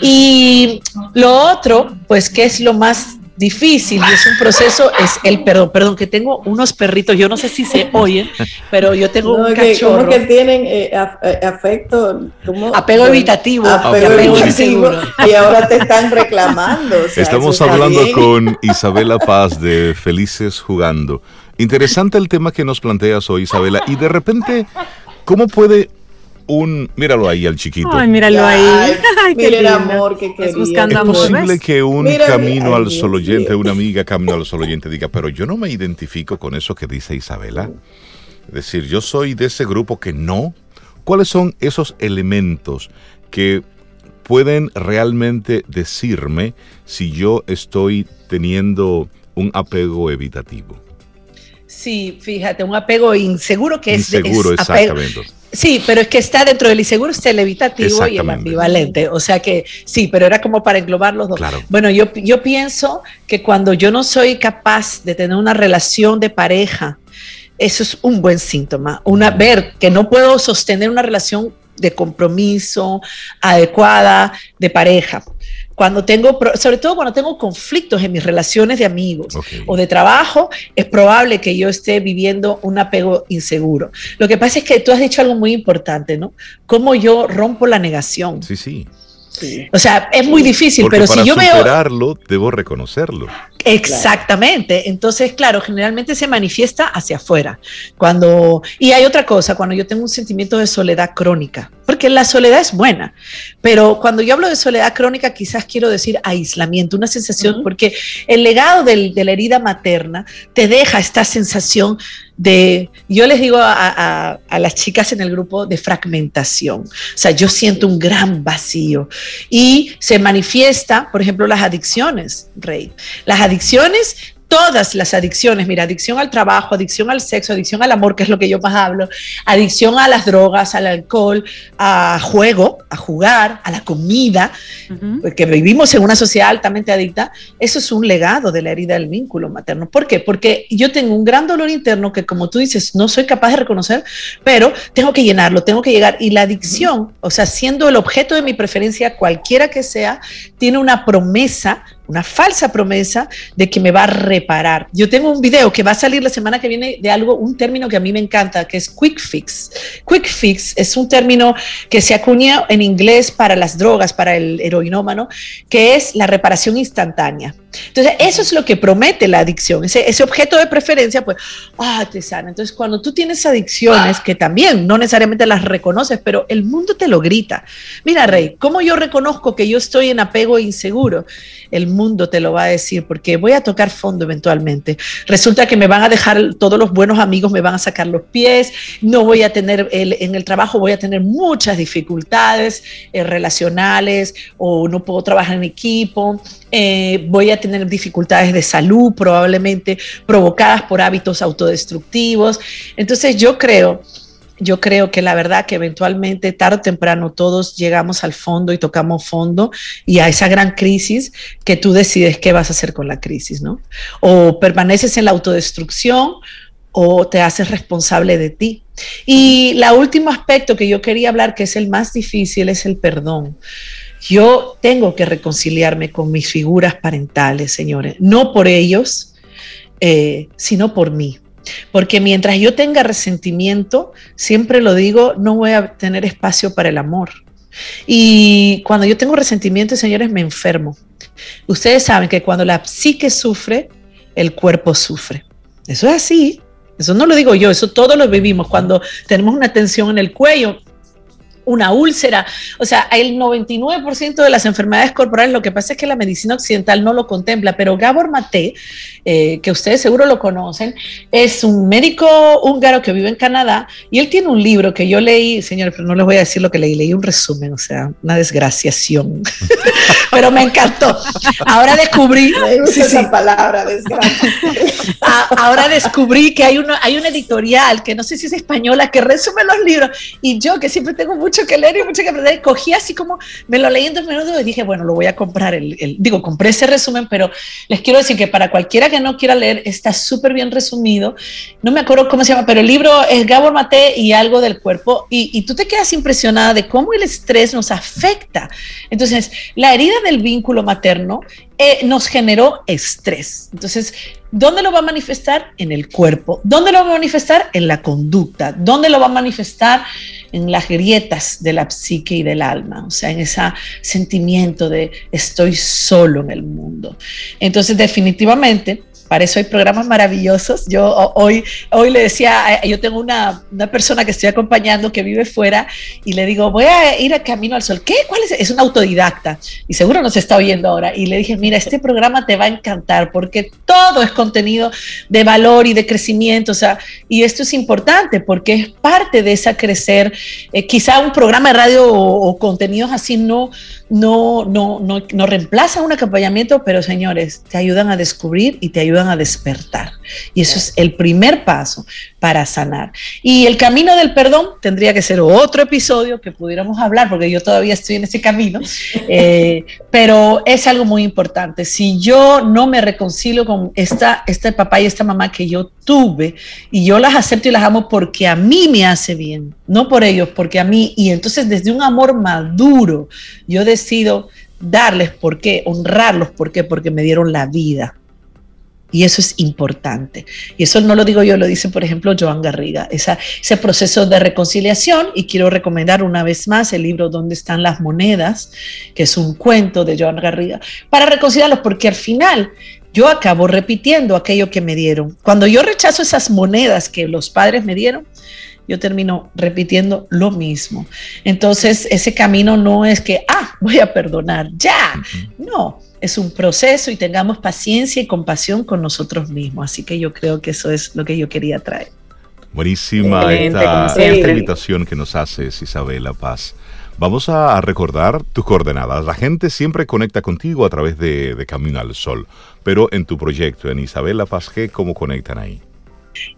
Y lo otro, pues, ¿qué es lo más difícil y es un proceso, es el perdón. Perdón, que tengo unos perritos, yo no sé si se oyen, pero yo tengo un cachorro. ¿Cómo que tienen eh, eh, afecto? Apego evitativo. Apego, evitativo. Y ahora te están reclamando. Estamos hablando con Isabela Paz de Felices Jugando. Interesante el tema que nos planteas hoy, Isabela. Y de repente, ¿cómo puede un, míralo ahí al chiquito. Ay, míralo ahí. Ay, el amor que quería. Es buscando amor. Es posible que un camino al sol oyente, una amiga camino al sol oyente diga, pero yo no me identifico con eso que dice Isabela. Es decir, yo soy de ese grupo que no. ¿Cuáles son esos elementos que pueden realmente decirme si yo estoy teniendo un apego evitativo? Sí, fíjate, un apego inseguro que es... Inseguro, exactamente. Sí, pero es que está dentro del inseguro, está el evitativo y el ambivalente. O sea que sí, pero era como para englobar los dos. Bueno, yo, yo pienso que cuando yo no soy capaz de tener una relación de pareja, eso es un buen síntoma. Una, ver que no puedo sostener una relación de compromiso adecuada de pareja cuando tengo, sobre todo cuando tengo conflictos en mis relaciones de amigos o de trabajo, es probable que yo esté viviendo un apego inseguro. Lo que pasa es que tú has dicho algo muy importante, ¿no? Cómo yo rompo la negación. Sí, sí. O sea, es muy difícil, pero si yo veo... superarlo, debo reconocerlo. Exactamente. Entonces, claro, generalmente se manifiesta hacia afuera. Cuando y hay otra cosa, cuando yo tengo un sentimiento de soledad crónica, porque la soledad es buena, pero cuando yo hablo de soledad crónica, quizás quiero decir aislamiento, una sensación, porque el legado de la herida materna te deja esta sensación de, yo les digo a, a, las chicas en el grupo de fragmentación, o sea, yo siento un gran vacío. Y se manifiesta, por ejemplo, las adicciones, Rey. Las adicciones todas las adicciones, mira, adicción al trabajo, adicción al sexo, adicción al amor, que es lo que yo más hablo, adicción a las drogas, al alcohol, a juego, a jugar, a la comida, porque vivimos en una sociedad altamente adicta, eso es un legado de la herida del vínculo materno. ¿Por qué? Porque yo tengo un gran dolor interno que, como tú dices, no soy capaz de reconocer, pero tengo que llenarlo, tengo que llegar. Y la adicción, o sea, siendo el objeto de mi preferencia, cualquiera que sea, tiene una promesa una falsa promesa de que me va a reparar. Yo tengo un video que va a salir la semana que viene de algo, un término que a mí me encanta, que es quick fix. Quick fix es un término que se acuña en inglés para las drogas, para el heroinómano, que es la reparación instantánea. Entonces, eso es lo que promete la adicción, ese, ese objeto de preferencia, pues, ah, te sana. Entonces, cuando tú tienes adicciones, que también no necesariamente las reconoces, pero el mundo te lo grita. Mira, Rey, ¿cómo yo reconozco que yo estoy en apego inseguro? El mundo te lo va a decir, porque voy a tocar fondo eventualmente. Resulta que me van a dejar, todos los buenos amigos me van a sacar los pies, no voy a tener, el, en el trabajo voy a tener muchas dificultades eh, relacionales o no puedo trabajar en equipo, eh, voy a tener dificultades de salud probablemente provocadas por hábitos autodestructivos. Entonces yo creo yo creo que la verdad que eventualmente, tarde o temprano, todos llegamos al fondo y tocamos fondo y a esa gran crisis que tú decides qué vas a hacer con la crisis, ¿no? O permaneces en la autodestrucción o te haces responsable de ti. Y el último aspecto que yo quería hablar, que es el más difícil, es el perdón. Yo tengo que reconciliarme con mis figuras parentales, señores, no por ellos, eh, sino por mí. Porque mientras yo tenga resentimiento, siempre lo digo, no voy a tener espacio para el amor. Y cuando yo tengo resentimiento, señores, me enfermo. Ustedes saben que cuando la psique sufre, el cuerpo sufre. Eso es así. Eso no lo digo yo, eso todos lo vivimos. Cuando tenemos una tensión en el cuello, una úlcera. O sea, el 99% de las enfermedades corporales, lo que pasa es que la medicina occidental no lo contempla, pero Gabor Mate, eh, que ustedes seguro lo conocen, es un médico húngaro que vive en Canadá y él tiene un libro que yo leí, señores, pero no les voy a decir lo que leí, leí un resumen, o sea, una desgraciación, pero me encantó. Ahora descubrí... esa palabra, desgracia. Ahora descubrí que hay, uno, hay una editorial que no sé si es española que resume los libros y yo que siempre tengo mucho mucho que leer y mucho que aprender. Cogí así como, me lo leí en dos minutos y dije, bueno, lo voy a comprar. El, digo, compré ese resumen, pero les quiero decir que para cualquiera que no quiera leer, está súper bien resumido. No me acuerdo cómo se llama, pero el libro es Gabor Mate y algo del cuerpo. Y, y tú te quedas impresionada de cómo el estrés nos afecta. Entonces, la herida del vínculo materno eh, nos generó estrés. Entonces, ¿dónde lo va a manifestar? En el cuerpo. ¿Dónde lo va a manifestar? En la conducta. ¿Dónde lo va a manifestar? En las grietas de la psique y del alma, o sea, en ese sentimiento de estoy solo en el mundo. Entonces, definitivamente, para eso hay programas maravillosos. Yo hoy, hoy le decía, yo tengo una, una, persona que estoy acompañando que vive fuera y le digo, voy a ir a Camino al Sol. ¿Qué? ¿Cuál es? Es un autodidacta y seguro nos está oyendo ahora. Y le dije, mira, este programa te va a encantar porque todo es contenido de valor y de crecimiento. O sea, y esto es importante porque es parte de esa crecer. Eh, quizá un programa de radio o, o contenidos así no, no, no, no, no reemplaza un acompañamiento, pero señores, te ayudan a descubrir y te ayudan a despertar. Y eso es el primer paso para sanar. Y el camino del perdón tendría que ser otro episodio que pudiéramos hablar, porque yo todavía estoy en ese camino, eh, pero es algo muy importante. Si yo no me reconcilio con esta, este papá y esta mamá que yo tuve, y yo las acepto y las amo porque a mí me hace bien, no por ellos, porque a mí, y entonces desde un amor maduro, yo decido darles por qué, honrarlos, ¿por qué? Porque me dieron la vida. Y eso es importante. Y eso no lo digo yo, lo dice, por ejemplo, Joan Garriga. Ese proceso de reconciliación, y quiero recomendar una vez más el libro ¿Dónde están las monedas?, que es un cuento de Joan Garriga, para reconciliarlos, porque al final yo acabo repitiendo aquello que me dieron. Cuando yo rechazo esas monedas que los padres me dieron, yo termino repitiendo lo mismo. Entonces, ese camino no es que, ah, voy a perdonar, ya. No, es un proceso y tengamos paciencia y compasión con nosotros mismos. Así que yo creo que eso es lo que yo quería traer. Buenísima esta, invitación que nos haces, Isabela Paz. Vamos a recordar tus coordenadas. La gente siempre conecta contigo a través de, de Camino al Sol, pero en tu proyecto, en Isabela Paz, ¿cómo conectan ahí?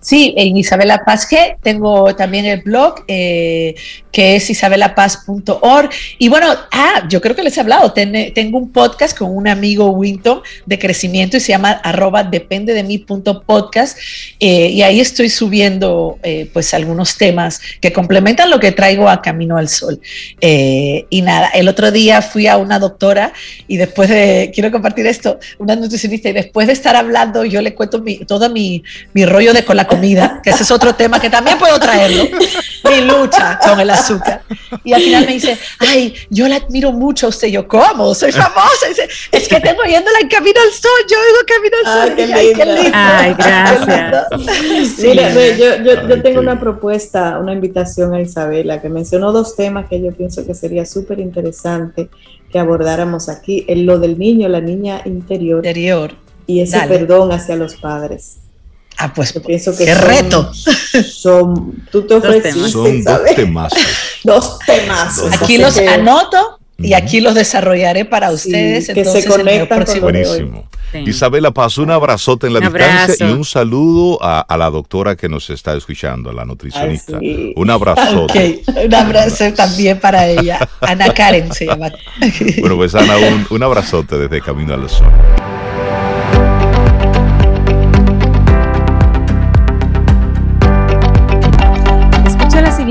Sí, en Isabela Paz G tengo también el blog eh, que es isabelapaz.org. Y bueno, ah, yo creo que les he hablado, tengo un podcast con un amigo Winton de crecimiento y se llama arroba depende de mí podcast. Eh, y ahí estoy subiendo eh, pues algunos temas que complementan lo que traigo a Camino al Sol. y nada, el otro día fui a una doctora y después de, quiero compartir esto, una nutricionista, y después de estar hablando, yo le cuento mi, todo mi, mi rollo de con la comida, que ese es otro tema que también puedo traerlo, mi lucha con el azúcar. Y al final me dice, ay, yo la admiro mucho a usted. Yo, ¿cómo? Soy famosa. Dice, es que tengo yéndola en Camino al Sol, yo digo Camino al Sol. Ay, qué, lindo. Ay, gracias. Mira, yo, yo, yo tengo una propuesta, una invitación a Isabela, que mencionó dos temas que yo pienso que sería súper interesante que abordáramos aquí, el, lo del niño, la niña interior. Interior. Y ese perdón hacia los padres. Ah, pues pienso que qué reto. Son, tú te ofreciste, son dos temas. dos temas. Aquí los anoto y aquí los desarrollaré para ustedes. que se conectan con Buenísimo. Isabela Paz, un abrazote en la distancia y un saludo a, la doctora que nos está escuchando, a la nutricionista. Un abrazote. Un abrazo también para ella. Ana Karen se llama. bueno, pues Ana, un, un abrazote desde Camino al Sol.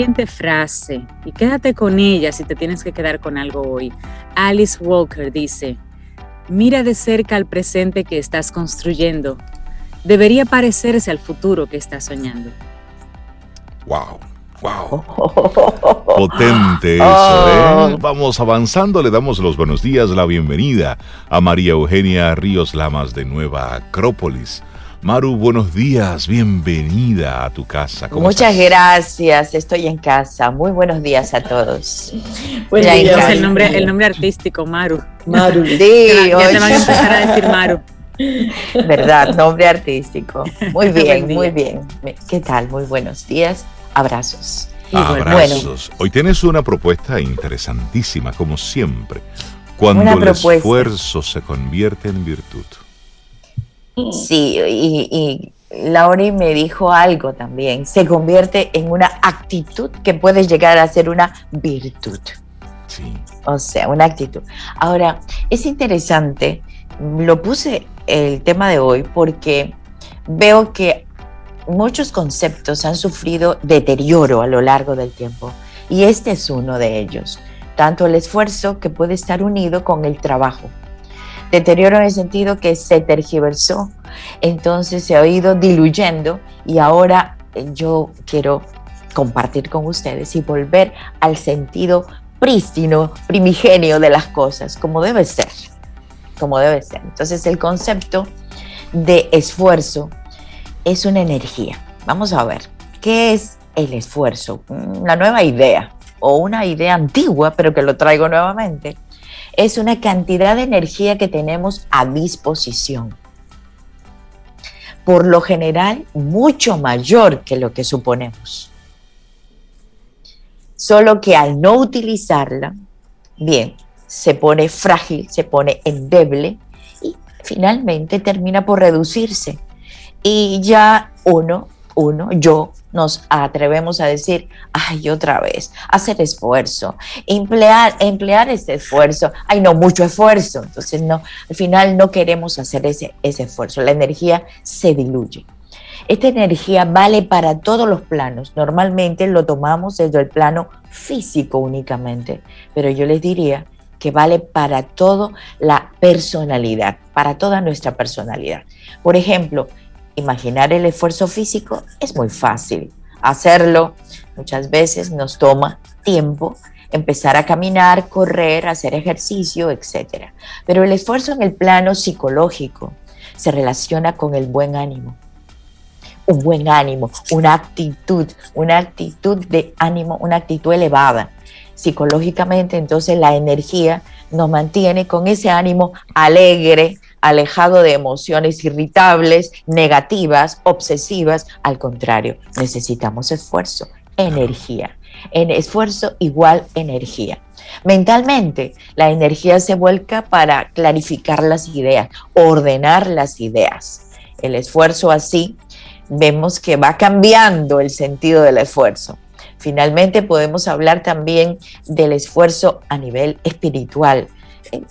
Siguiente frase y quédate con ella si te tienes que quedar con algo hoy. Alice Walker dice, mira de cerca al presente que estás construyendo. Debería parecerse al futuro que estás soñando. Wow. Wow. Potente eso, ¿eh? Oh. Vamos avanzando, le damos los buenos días, la bienvenida a María Eugenia Ríos Lamas de Nueva Acrópolis. Maru, buenos días, bienvenida a tu casa. Muchas gracias, estoy en casa. Muy buenos días a todos. Pues ya el nombre, el nombre artístico, Maru. Maru. Sí, ya, te van a empezar a decir Maru. Verdad, nombre artístico. Muy bien, muy bien. ¿Qué tal? Muy buenos días. Abrazos. Abrazos. Hoy tienes una propuesta interesantísima, como siempre. Cuando el esfuerzo se convierte en virtud. Sí, y, Lauri me dijo algo también, se convierte en una actitud que puede llegar a ser una virtud. Sí. O sea, una actitud. Ahora, es interesante, lo puse el tema de hoy porque veo que muchos conceptos han sufrido deterioro a lo largo del tiempo y este es uno de ellos, tanto el esfuerzo que puede estar unido con el trabajo. Deterioro en el sentido que se tergiversó, entonces se ha ido diluyendo y ahora eh, yo quiero compartir con ustedes y volver al sentido prístino, primigenio de las cosas, como debe ser, como debe ser. Entonces el concepto de esfuerzo es una energía. Vamos a ver, ¿qué es el esfuerzo? Una nueva idea o una idea antigua, pero que lo traigo nuevamente. Es una cantidad de energía que tenemos a disposición. Por lo general, mucho mayor que lo que suponemos. Solo que al no utilizarla, bien, se pone frágil, se pone endeble y finalmente termina por reducirse y ya uno, uno, yo, nos atrevemos a decir, ay, otra vez, hacer esfuerzo, emplear, emplear este esfuerzo, ay, no, mucho esfuerzo. Entonces, no, al final no queremos hacer ese, ese esfuerzo, la energía se diluye. Esta energía vale para todos los planos. Normalmente lo tomamos desde el plano físico únicamente, pero yo les diría que vale para toda la personalidad, para toda nuestra personalidad. Por ejemplo, Imaginar el esfuerzo físico es muy fácil. Hacerlo muchas veces nos toma tiempo empezar a caminar, correr, hacer ejercicio, etc. Pero el esfuerzo en el plano psicológico se relaciona con el buen ánimo. Un buen ánimo, una actitud, una actitud de ánimo, una actitud elevada. Psicológicamente, entonces la energía nos mantiene con ese ánimo alegre, alejado de emociones irritables, negativas, obsesivas. Al contrario, necesitamos esfuerzo, energía. En esfuerzo igual energía. Mentalmente, la energía se vuelca para clarificar las ideas, ordenar las ideas. El esfuerzo así vemos que va cambiando el sentido del esfuerzo. Finalmente podemos hablar también del esfuerzo a nivel espiritual,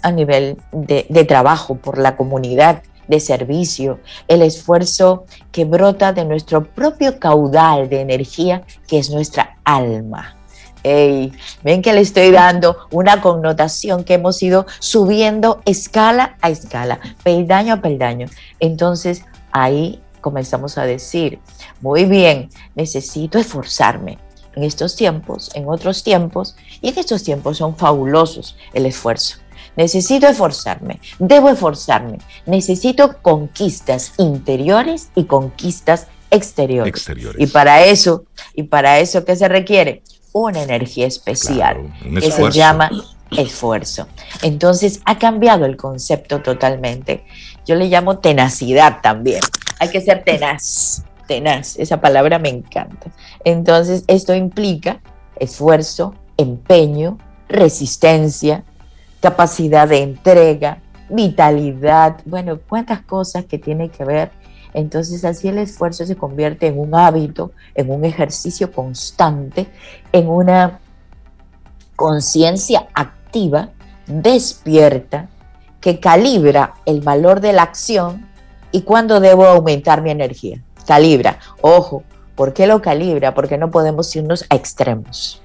a nivel de, trabajo por la comunidad, de servicio, el esfuerzo que brota de nuestro propio caudal de energía, que es nuestra alma. ven que le estoy dando una connotación que hemos ido subiendo escala a escala, peldaño a peldaño. Entonces ahí comenzamos a decir, muy bien, necesito esforzarme en estos tiempos, en otros tiempos, y en estos tiempos son fabulosos el esfuerzo. Necesito esforzarme, debo esforzarme. Necesito conquistas interiores y conquistas exteriores. Y para eso, y para eso ¿qué se requiere? Una energía especial que se llama esfuerzo. Entonces ha cambiado el concepto totalmente. Yo le llamo tenacidad también. Hay que ser tenaz, tenaz. Esa palabra me encanta. Entonces esto implica esfuerzo, empeño, resistencia, capacidad de entrega, vitalidad, bueno, cuántas cosas que tiene que ver. Entonces así el esfuerzo se convierte en un hábito, en un ejercicio constante, en una conciencia activa, despierta, que calibra el valor de la acción y cuándo debo aumentar mi energía. Calibra. Ojo, ¿por qué lo calibra? Porque no podemos irnos a extremos.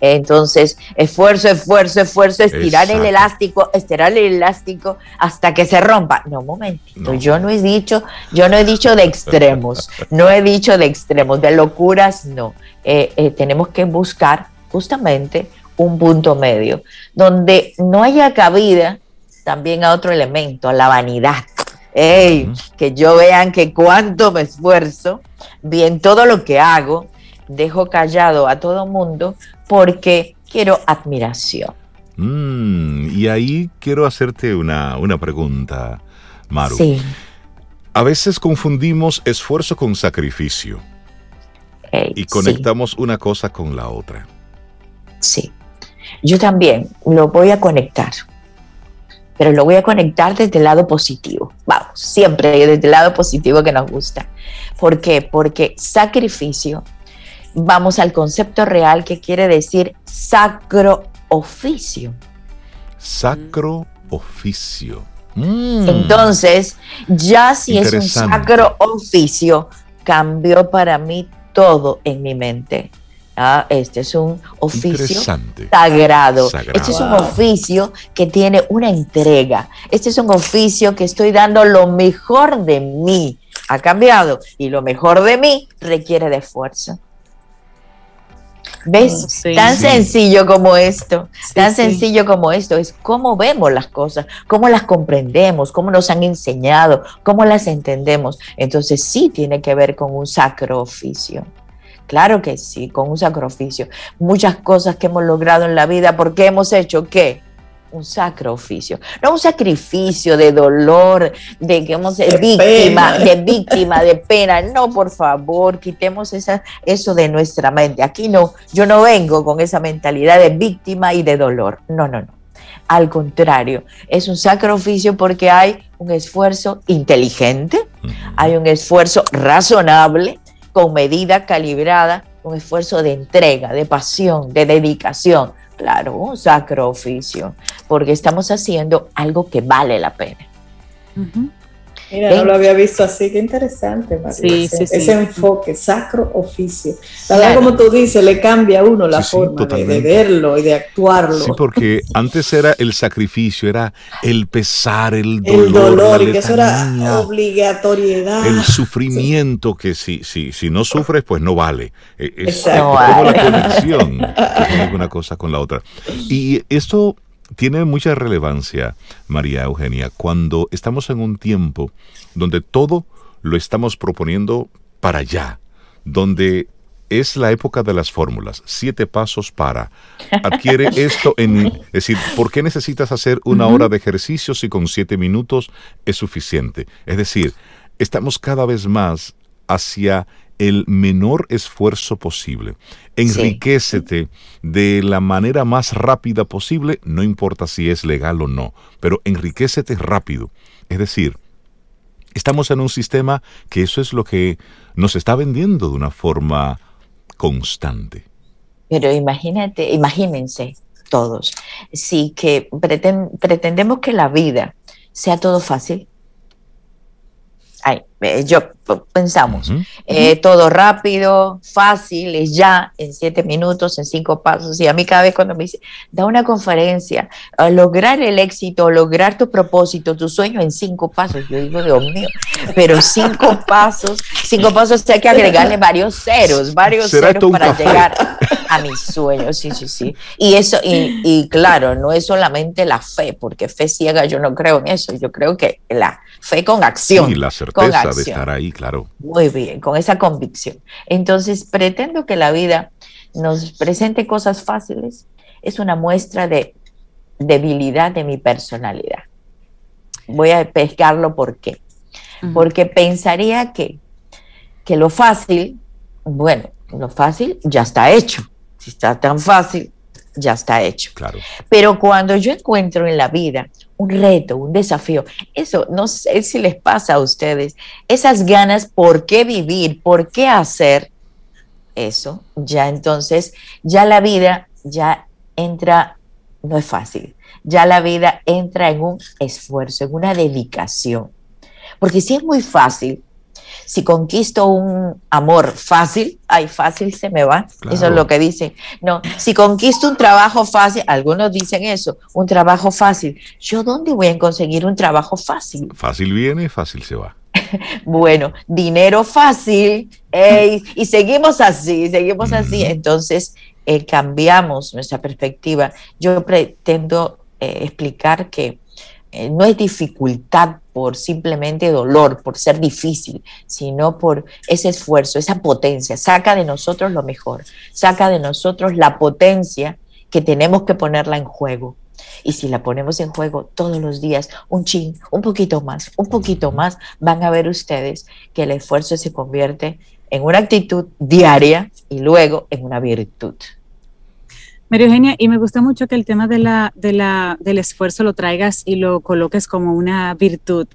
Entonces, esfuerzo, esfuerzo, esfuerzo, estirar el elástico, estirar el elástico hasta que se rompa. No, un momentito, yo no he dicho, yo no he dicho de extremos, no he dicho de extremos, de locuras, no. Eh, eh, tenemos que buscar justamente un punto medio, donde no haya cabida también a otro elemento, a la vanidad. que yo vean que cuánto me esfuerzo, bien todo lo que hago, dejo callado a todo mundo porque quiero admiración. Mm, y ahí quiero hacerte una, pregunta, Maru. Sí. A veces confundimos esfuerzo con sacrificio y conectamos una cosa con la otra. Sí, yo también lo voy a conectar. pero lo voy a conectar desde el lado positivo. Vamos, siempre desde el lado positivo que nos gusta. ¿Por qué? Porque sacrificio, vamos al concepto real que quiere decir sacro oficio. Sacro oficio. Mm. Entonces, ya si es un sacro oficio, cambió para mí todo en mi mente. Ah, este es un oficio sagrado. Este es un oficio que tiene una entrega. Este es un oficio que estoy dando lo mejor de mí. Ha cambiado y lo mejor de mí requiere de esfuerzo. ¿Ves? Oh, tan sencillo como esto, tan sencillo como esto, es cómo vemos las cosas, cómo las comprendemos, cómo nos han enseñado, cómo las entendemos. Entonces sí tiene que ver con un sacro oficio. Claro que sí, con un sacrificio. Muchas cosas que hemos logrado en la vida, porque hemos hecho qué? Un sacrificio, no un sacrificio de dolor, de que hemos de víctima, de víctima, de pena. No, por favor, quitemos esa, eso de nuestra mente. Aquí no, yo no vengo con esa mentalidad de víctima y de dolor. No, no, no. Al contrario, es un sacrificio porque hay un esfuerzo inteligente, hay un esfuerzo razonable, con medida calibrada, un esfuerzo de entrega, de pasión, de dedicación. Claro, sacro oficio, porque estamos haciendo algo que vale la pena. Mira, no lo había visto así, qué interesante, María. Sí, ese, sí, ese enfoque, sacro oficio. La como tú dices, le cambia a uno la forma de, verlo y de actuarlo. Sí, porque antes era el sacrificio, era el pesar, el dolor. El dolor, y que eso era obligatoriedad. El sufrimiento, que si, si, si no sufres, pues no vale. E, es, es como la conexión de una cosa con la otra. Y esto tiene mucha relevancia, María Eugenia, cuando estamos en un tiempo donde todo lo estamos proponiendo para allá, donde es la época de las fórmulas, siete pasos para. Adquiere esto en... Es decir, ¿por qué necesitas hacer una hora de ejercicio si con siete minutos es suficiente? Es decir, estamos cada vez más hacia el menor esfuerzo posible. Enriquecete de la manera más rápida posible, no importa si es legal o no, pero enriquecete rápido. Es decir, estamos en un sistema que eso es lo que nos está vendiendo de una forma constante. Pero imagínate, imagínense todos, si que pretendemos que la vida sea todo fácil, ay, eh, yo pensamos, eh, todo rápido, fácil, es ya, en siete minutos, en cinco pasos. Y a mí cada vez cuando me dice, da una conferencia, lograr el éxito, lograr tu propósito, tu sueño en cinco pasos, yo digo, Dios mío, pero cinco pasos, cinco pasos hay que agregarle varios ceros, varios ceros para llegar a mis sueños, sí, sí, sí. Y eso, y, y claro, no es solamente la fe, porque fe ciega yo no creo en eso, yo creo que la fe con acción. Y la certeza de estar ahí, claro. Muy bien, con esa convicción. Entonces, pretendo que la vida nos presente cosas fáciles. Es una muestra de debilidad de mi personalidad. Voy a pescarlo por qué. Porque pensaría que, que lo fácil, bueno, lo fácil ya está hecho. Si está tan fácil, ya está hecho. Claro. Pero cuando yo encuentro en la vida un reto, un desafío, eso no sé si les pasa a ustedes, esas ganas por qué vivir, por qué hacer eso, ya entonces, ya la vida ya entra, no es fácil, ya la vida entra en un esfuerzo, en una dedicación. Porque si es muy fácil, si conquisto un amor fácil, ay, fácil se me va. Eso es lo que dicen. No, si conquisto un trabajo fácil, algunos dicen eso, un trabajo fácil. ¿Yo dónde voy a conseguir un trabajo fácil? Fácil viene, fácil se va. bueno, dinero fácil, y seguimos así, seguimos así. Entonces, eh, cambiamos nuestra perspectiva. Yo pretendo eh, explicar que eh, no es dificultad por simplemente dolor, por ser difícil, sino por ese esfuerzo, esa potencia. Saca de nosotros lo mejor, saca de nosotros la potencia que tenemos que ponerla en juego. Y si la ponemos en juego todos los días, un chin, un poquito más, un poquito más, van a ver ustedes que el esfuerzo se convierte en una actitud diaria y luego en una virtud. María Eugenia, y me gusta mucho que el tema de la, de la, del esfuerzo lo traigas y lo coloques como una virtud,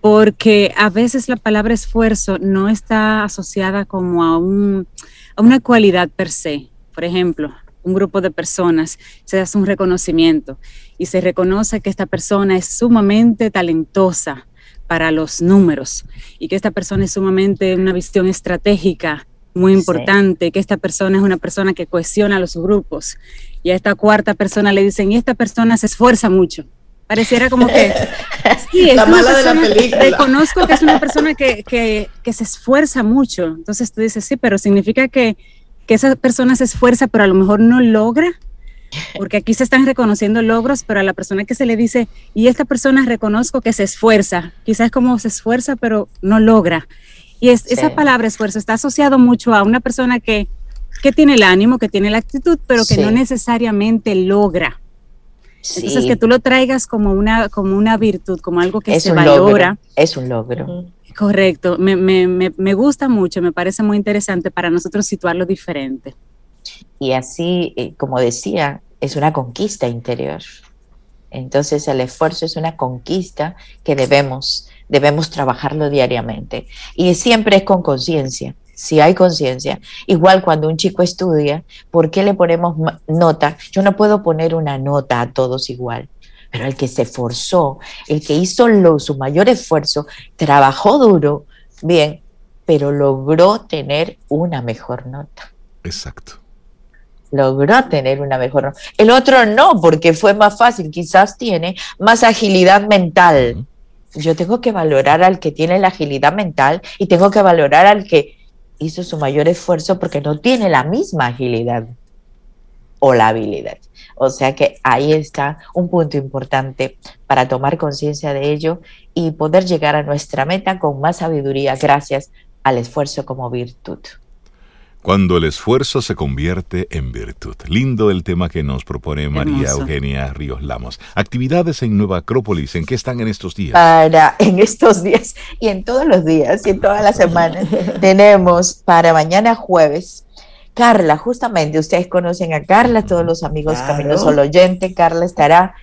porque a veces la palabra esfuerzo no está asociada como a, un, a una cualidad per se. Por ejemplo, un grupo de personas, se hace un reconocimiento y se reconoce que esta persona es sumamente talentosa para los números y que esta persona es sumamente una visión estratégica muy importante, que esta persona es una persona que cohesiona los grupos y a esta cuarta persona le dicen, y esta persona se esfuerza mucho. Pareciera como que... Sí, es la mala de la película. Reconozco que es una persona que, que, que se esfuerza mucho. Entonces tú dices, sí, pero significa que que esa persona se esfuerza, pero a lo mejor no logra, porque aquí se están reconociendo logros, pero a la persona que se le dice, y esta persona reconozco que se esfuerza, quizás como se esfuerza, pero no logra. Y es, esa palabra esfuerzo está asociado mucho a una persona que, que tiene el ánimo, que tiene la actitud, pero que no necesariamente logra. Entonces, que tú lo traigas como una, como una virtud, como algo que se valora. Es un logro. Correcto, me, me, me, gusta mucho, me parece muy interesante para nosotros situarlo diferente. Y así, eh, como decía, es una conquista interior. Entonces el esfuerzo es una conquista que debemos, debemos trabajarlo diariamente. Y siempre es con conciencia, si hay conciencia. Igual cuando un chico estudia, ¿por qué le ponemos nota? Yo no puedo poner una nota a todos igual pero el que se esforzó, el que hizo lo, su mayor esfuerzo, trabajó duro, bien, pero logró tener una mejor nota. Exacto. Logró tener una mejor nota. El otro no, porque fue más fácil, quizás tiene más agilidad mental. Yo tengo que valorar al que tiene la agilidad mental y tengo que valorar al que hizo su mayor esfuerzo porque no tiene la misma agilidad o la habilidad. O sea que ahí está un punto importante para tomar conciencia de ello y poder llegar a nuestra meta con más sabiduría gracias al esfuerzo como virtud. Cuando el esfuerzo se convierte en virtud. Lindo el tema que nos propone María Eugenia Ríos Lamos. Actividades en Nueva Acrópolis, ¿en qué están en estos días? Para en estos días y en todos los días y en todas las semanas tenemos para mañana jueves Carla, justamente ustedes conocen a Carla, todos los amigos Camino Solo Oyente, Carla estará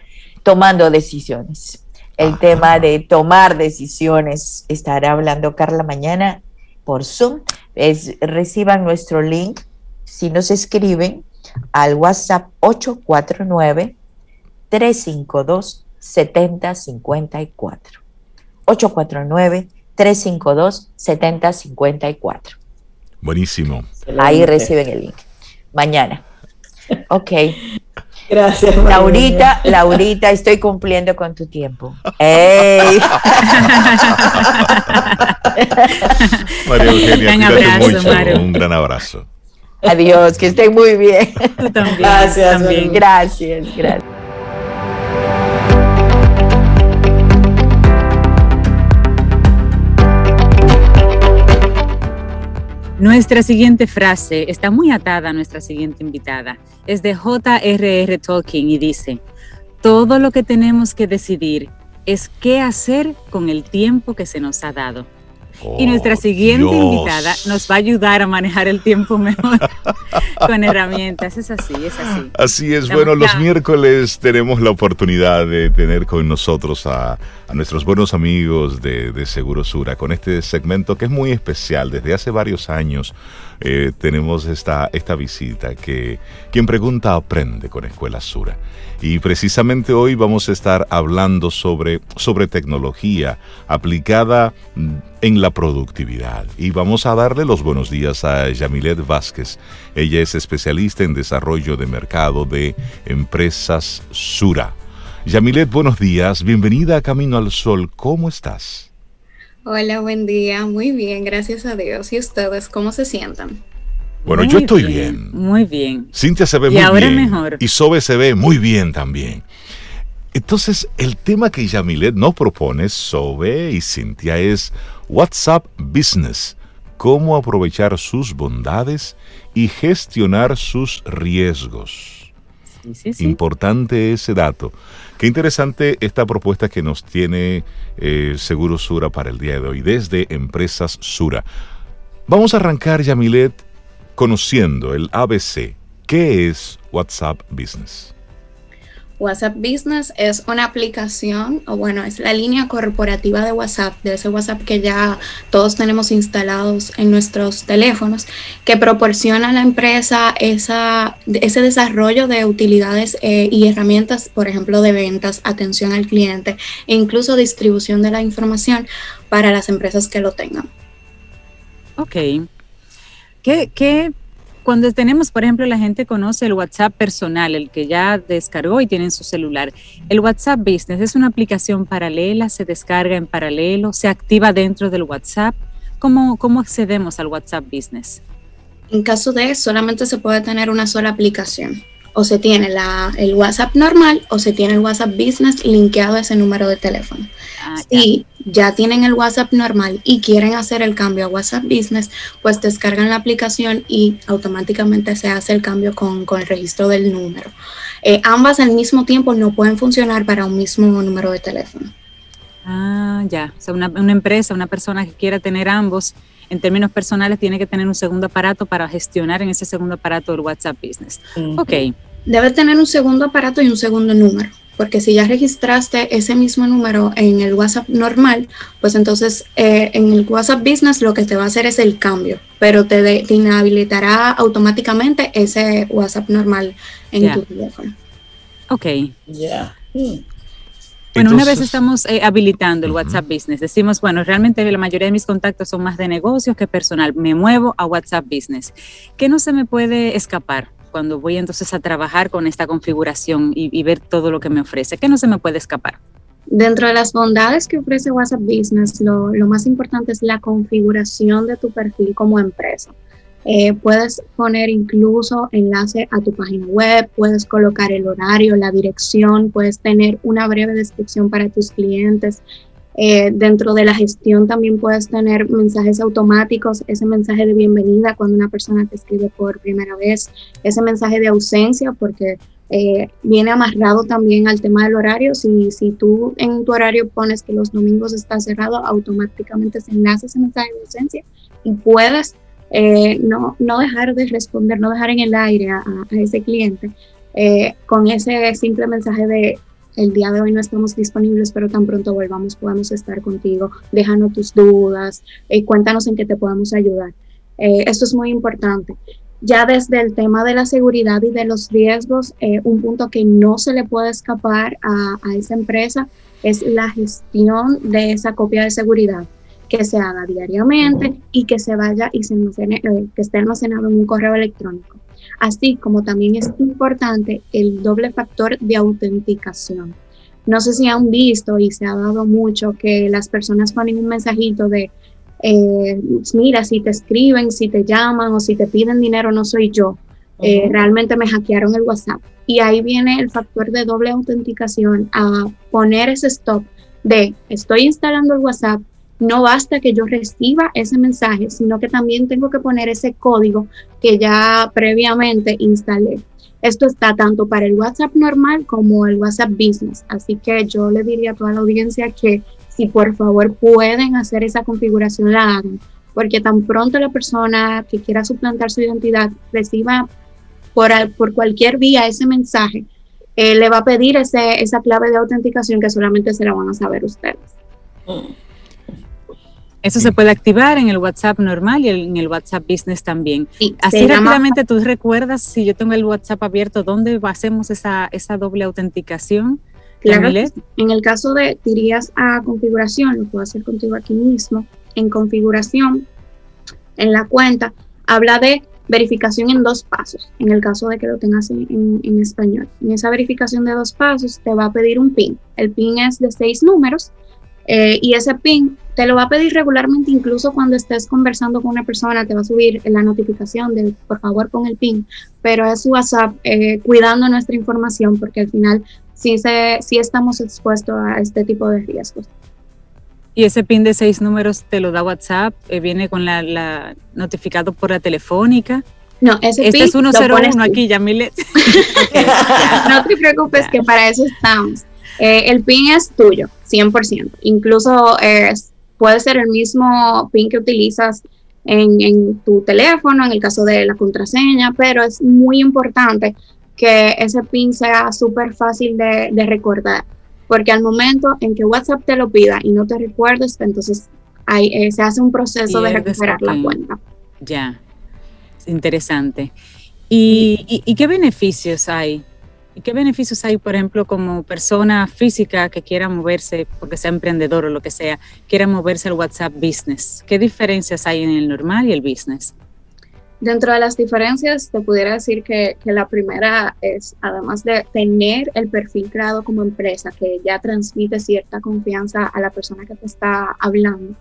tomando decisiones. El tema de tomar decisiones estará hablando Carla mañana por Zoom. Es, reciban nuestro link si nos escriben al WhatsApp 849 352 7054. 849 352 7054. Buenísimo. Ahí reciben el link. Mañana. Ok. Gracias. Laurita, Laurita, estoy cumpliendo con tu tiempo. ¡Ey! María Eugenia, un mucho. Un gran abrazo. Adiós, que estén muy bien. Gracias. También. Gracias, gracias. Nuestra siguiente frase está muy atada a nuestra siguiente invitada. Es de J.R.R. Tolkien y dice, todo lo que tenemos que decidir es qué hacer con el tiempo que se nos ha dado y nuestra oh, siguiente invitada nos va a ayudar a manejar el tiempo mejor con herramientas. Es así, es así. Así es. bueno, los miércoles tenemos la oportunidad de tener con nosotros a, nuestros buenos amigos de, de Segurosura con este segmento que es muy especial. Desde hace varios años eh, tenemos esta, esta visita que quien pregunta aprende con Escuela Sura. Y precisamente hoy vamos a estar hablando sobre, sobre tecnología aplicada en la productividad. Y vamos a darle los buenos días a Yamilet Vázquez. Ella es especialista en desarrollo de mercado de empresas Sura. Yamilet, buenos días. Bienvenida a Camino al Sol. ¿Cómo estás? Hola, buen día. Muy bien, gracias a Dios. ¿Y ustedes cómo se sientan? Bueno, yo estoy bien, Muy bien. Cintia se ve muy ahora bien. mejor. Y Sobe se ve muy bien también. Entonces, el tema que Yamilet nos propone, Sobe y Cintia, es WhatsApp Business. Cómo aprovechar sus bondades y gestionar sus riesgos. Sí. Importante ese dato. Qué interesante esta propuesta que nos tiene eh, Seguro Sura para el día de hoy, desde Empresas Sura. Vamos a arrancar, Yamilet, conociendo el ABC. ¿Qué es WhatsApp Business? WhatsApp Business es una aplicación, o bueno, es la línea corporativa de WhatsApp, de ese WhatsApp que ya todos tenemos instalados en nuestros teléfonos, que proporciona a la empresa esa, ese desarrollo de utilidades eh, y herramientas, por ejemplo, de ventas, atención al cliente e incluso distribución de la información para las empresas que lo tengan. Ok. ¿Qué, qué cuando tenemos, por ejemplo, la gente conoce el WhatsApp personal, el que ya descargó y tiene en su celular. El WhatsApp Business es una aplicación paralela, se descarga en paralelo, se activa dentro del WhatsApp. ¿Cómo, cómo accedemos al WhatsApp Business? En caso de, solamente se puede tener una sola aplicación o se tiene la, el WhatsApp normal o se tiene el WhatsApp Business linkeado a ese número de teléfono. Ah, si ya tienen el WhatsApp normal y quieren hacer el cambio a WhatsApp Business, pues descargan la aplicación y automáticamente se hace el cambio con, el registro del número. Eh, ambas al mismo tiempo no pueden funcionar para un mismo número de teléfono. Ah, ya. O sea, una, empresa, una persona que quiera tener ambos, en términos personales, tiene que tener un segundo aparato para gestionar en ese segundo aparato el WhatsApp Business. Ok debe tener un segundo aparato y un segundo número, porque si ya registraste ese mismo número en el WhatsApp normal, pues entonces eh, en el WhatsApp Business lo que te va a hacer es el cambio, pero te, inhabilitará automáticamente ese WhatsApp normal en tu teléfono. Ok. Ya. Hmm. Bueno, una vez estamos eh, habilitando el WhatsApp Business, decimos, bueno, realmente la mayoría de mis contactos son más de negocios que personal. Me muevo a WhatsApp Business. ¿Qué no se me puede escapar? cuando voy entonces a trabajar con esta configuración y, ver todo lo que me ofrece? ¿Qué no se me puede escapar? Dentro de las bondades que ofrece WhatsApp Business, lo, más importante es la configuración de tu perfil como empresa. Eh, puedes poner incluso enlace a tu página web, puedes colocar el horario, la dirección, puedes tener una breve descripción para tus clientes, eh, dentro de la gestión también puedes tener mensajes automáticos, ese mensaje de bienvenida cuando una persona te escribe por primera vez, ese mensaje de ausencia porque eh, viene amarrado también al tema del horario. Si, si tú en tu horario pones que los domingos está cerrado, automáticamente se enlaza ese mensaje de ausencia y puedes eh, no, no dejar de responder, no dejar en el aire a, ese cliente con ese simple mensaje de el día de hoy no estamos disponibles, pero tan pronto volvamos podemos estar contigo. Déjanos tus dudas, eh, cuéntanos en qué te podemos ayudar. Eh, esto es muy importante. Ya desde el tema de la seguridad y de los riesgos, eh, un punto que no se le puede escapar a, esa empresa es la gestión de esa copia de seguridad que se haga diariamente y que se vaya y se que esté almacenado en un correo electrónico así como también es importante el doble factor de autenticación. No sé si han visto y se ha dado mucho que las personas ponen un mensajito de, eh, mira, si te escriben, si te llaman o si te piden dinero, no soy yo. Eh, realmente me hackearon el WhatsApp. Y ahí viene el factor de doble autenticación a poner ese stop de estoy instalando el WhatsApp, no basta que yo reciba ese mensaje, sino que también tengo que poner ese código que ya previamente instalé. Esto está tanto para el WhatsApp normal como el WhatsApp Business. Así que yo le diría a toda la audiencia que si por favor pueden hacer esa configuración, la hagan. Porque tan pronto la persona que quiera suplantar su identidad reciba por, por cualquier vía ese mensaje, eh, le va a pedir ese, esa clave de autenticación que solamente se la van a saber ustedes. Mm. Eso se puede activar en el WhatsApp normal y en el WhatsApp Business también. Así rápidamente, ¿tú recuerdas si yo tengo el WhatsApp abierto, dónde hacemos esa, esa doble autenticación? Claro, en el caso de, dirías a configuración, lo puedo hacer contigo aquí mismo, en configuración, en la cuenta, habla de verificación en dos pasos, en el caso de que lo tengas en, en, español. En esa verificación de dos pasos te va a pedir un PIN. El PIN es de seis números eh, y ese PIN te lo va a pedir regularmente, incluso cuando estés conversando con una persona, te va a subir la notificación de por favor con el PIN, pero es WhatsApp eh, cuidando nuestra información porque al final sí, se, sí estamos expuestos a este tipo de riesgos. Y ese PIN de seis números te lo da WhatsApp, eh, viene con la, notificado por la telefónica. No, ese este es 101 aquí, Yamilet. no te preocupes que para eso estamos. el PIN es tuyo, 100%. Incluso es Puede ser el mismo PIN que utilizas en, tu teléfono, en el caso de la contraseña, pero es muy importante que ese PIN sea súper fácil de, recordar, porque al momento en que WhatsApp te lo pida y no te recuerdes, entonces ahí, eh, se hace un proceso de recuperar la cuenta. Ya, interesante. ¿Y, y qué beneficios hay ¿Y qué beneficios hay, por ejemplo, como persona física que quiera moverse, porque sea emprendedor o lo que sea, quiera moverse al WhatsApp Business? ¿Qué diferencias hay en el normal y el business? Dentro de las diferencias, te pudiera decir que, la primera es, además de tener el perfil creado como empresa, que ya transmite cierta confianza a la persona que te está hablando,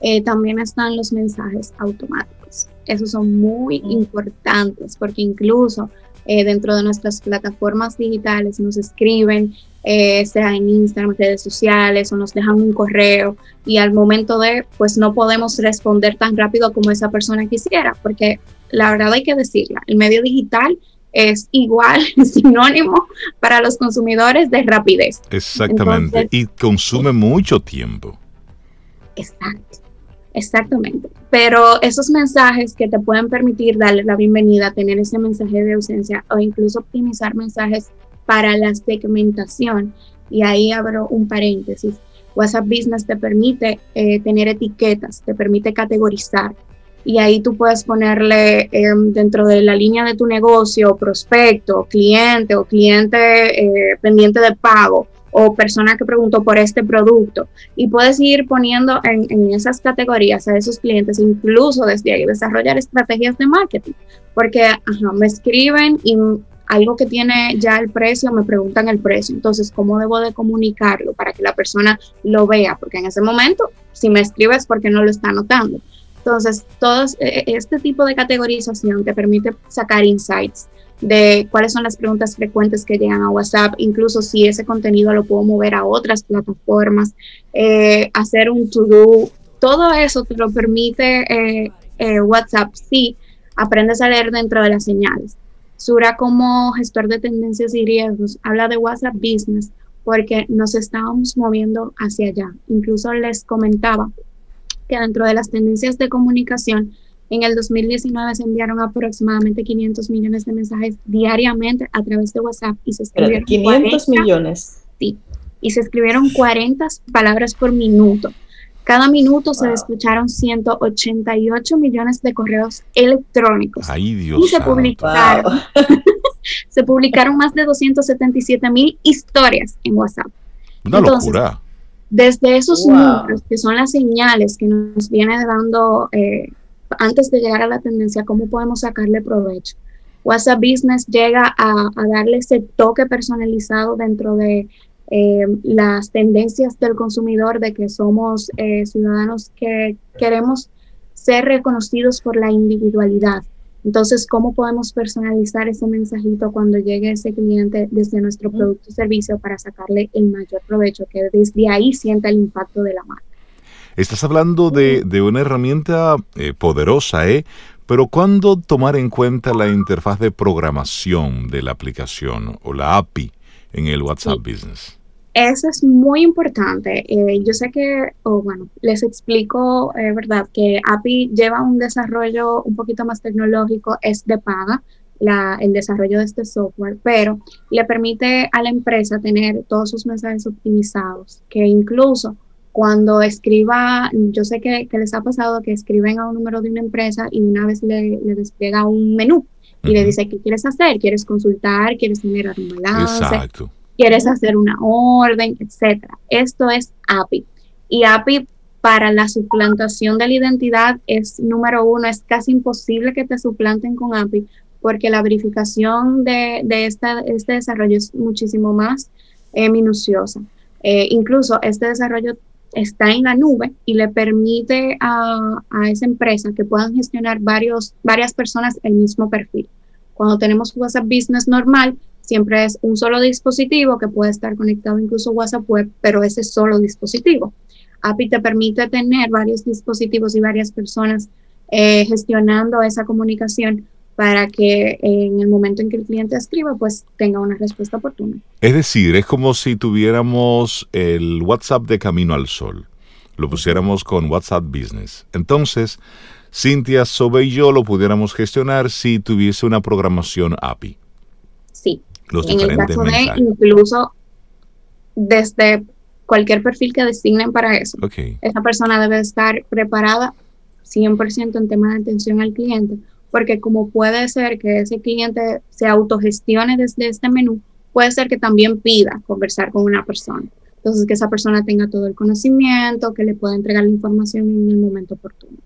eh, también están los mensajes automáticos. Esos son muy importantes porque incluso eh, dentro de nuestras plataformas digitales, nos escriben, eh, sea en Instagram, redes sociales, o nos dejan un correo y al momento de, pues no podemos responder tan rápido como esa persona quisiera, porque la verdad hay que decirla, el medio digital es igual, sinónimo para los consumidores de rapidez. Exactamente, y consume mucho tiempo. Exacto. Exactamente. Pero esos mensajes que te pueden permitir darle la bienvenida, tener ese mensaje de ausencia o incluso optimizar mensajes para la segmentación. Y ahí abro un paréntesis. WhatsApp Business te permite eh, tener etiquetas, te permite categorizar. Y ahí tú puedes ponerle em, dentro de la línea de tu negocio, prospecto, cliente o cliente eh, pendiente de pago o persona que preguntó por este producto. Y puedes ir poniendo en, esas categorías a esos clientes, incluso desde ahí desarrollar estrategias de marketing, porque me escriben y algo que tiene ya el precio, me preguntan el precio. Entonces, ¿cómo debo de comunicarlo para que la persona lo vea? Porque en ese momento, si me escribes, porque no lo está notando. Entonces, todo e, e, este tipo de categorización te permite sacar insights de cuáles son las preguntas frecuentes que llegan a WhatsApp, incluso si ese contenido lo puedo mover a otras plataformas, eh, hacer un to-do, todo eso te lo permite eh, eh, WhatsApp si aprendes a leer dentro de las señales. Sura como gestor de tendencias y riesgos habla de WhatsApp Business porque nos estábamos moviendo hacia allá. Incluso les comentaba que dentro de las tendencias de comunicación, en el 2019 se enviaron aproximadamente 500 millones de mensajes diariamente a través de WhatsApp y se escribieron 500 millones. Sí, y se escribieron 40 palabras por minuto. Cada minuto se escucharon 188 millones de correos electrónicos. Ay, Dios. Y se publicaron, se publicaron más de 277 mil historias en WhatsApp. Una locura. Desde esos números, que son las señales que nos viene dando eh, antes de llegar a la tendencia, cómo podemos sacarle provecho. WhatsApp Business llega a, darle ese toque personalizado dentro de eh, las tendencias del consumidor, de que somos eh, ciudadanos que queremos ser reconocidos por la individualidad. Entonces, ¿cómo podemos personalizar ese mensajito cuando llegue ese cliente desde nuestro producto o servicio para sacarle el mayor provecho, que desde ahí sienta el impacto de la marca? Estás hablando de, una herramienta eh, poderosa, ¿eh? Pero ¿cuándo tomar en cuenta la interfaz de programación de la aplicación o la API en el WhatsApp Business? Eso es muy importante. Eh, yo sé que, o bueno, les explico, eh, ¿verdad? Que API lleva un desarrollo un poquito más tecnológico, es de paga, la, el desarrollo de este software, pero le permite a la empresa tener todos sus mensajes optimizados, que incluso cuando escriba, yo sé que, les ha pasado que escriben a un número de una empresa y una vez le, despliega un menú y le dice qué quieres hacer, quieres consultar, quieres generar un balance, quieres hacer una orden, etcétera. Esto es API. Y API para la suplantación de la identidad es número uno, es casi imposible que te suplanten con API porque la verificación de, esta, este desarrollo es muchísimo más eh, minuciosa. Eh, incluso este desarrollo está en la nube y le permite a, esa empresa que puedan gestionar varios, varias personas el mismo perfil. Cuando tenemos WhatsApp Business normal, siempre es un solo dispositivo que puede estar conectado incluso WhatsApp Web, pero ese solo dispositivo. API te permite tener varios dispositivos y varias personas eh, gestionando esa comunicación para que en el momento en que el cliente escriba, pues tenga una respuesta oportuna. Es decir, es como si tuviéramos el WhatsApp de Camino al Sol, lo pusiéramos con WhatsApp Business. Entonces, Cintia Sobe y yo lo pudiéramos gestionar si tuviese una programación API. Sí. en el caso de incluso desde cualquier perfil que designen para eso, esa persona debe estar preparada 100% en tema de atención al cliente, porque como puede ser que ese cliente se autogestione desde este menú, puede ser que también pida conversar con una persona. Entonces, que esa persona tenga todo el conocimiento, que le pueda entregar la información en el momento oportuno.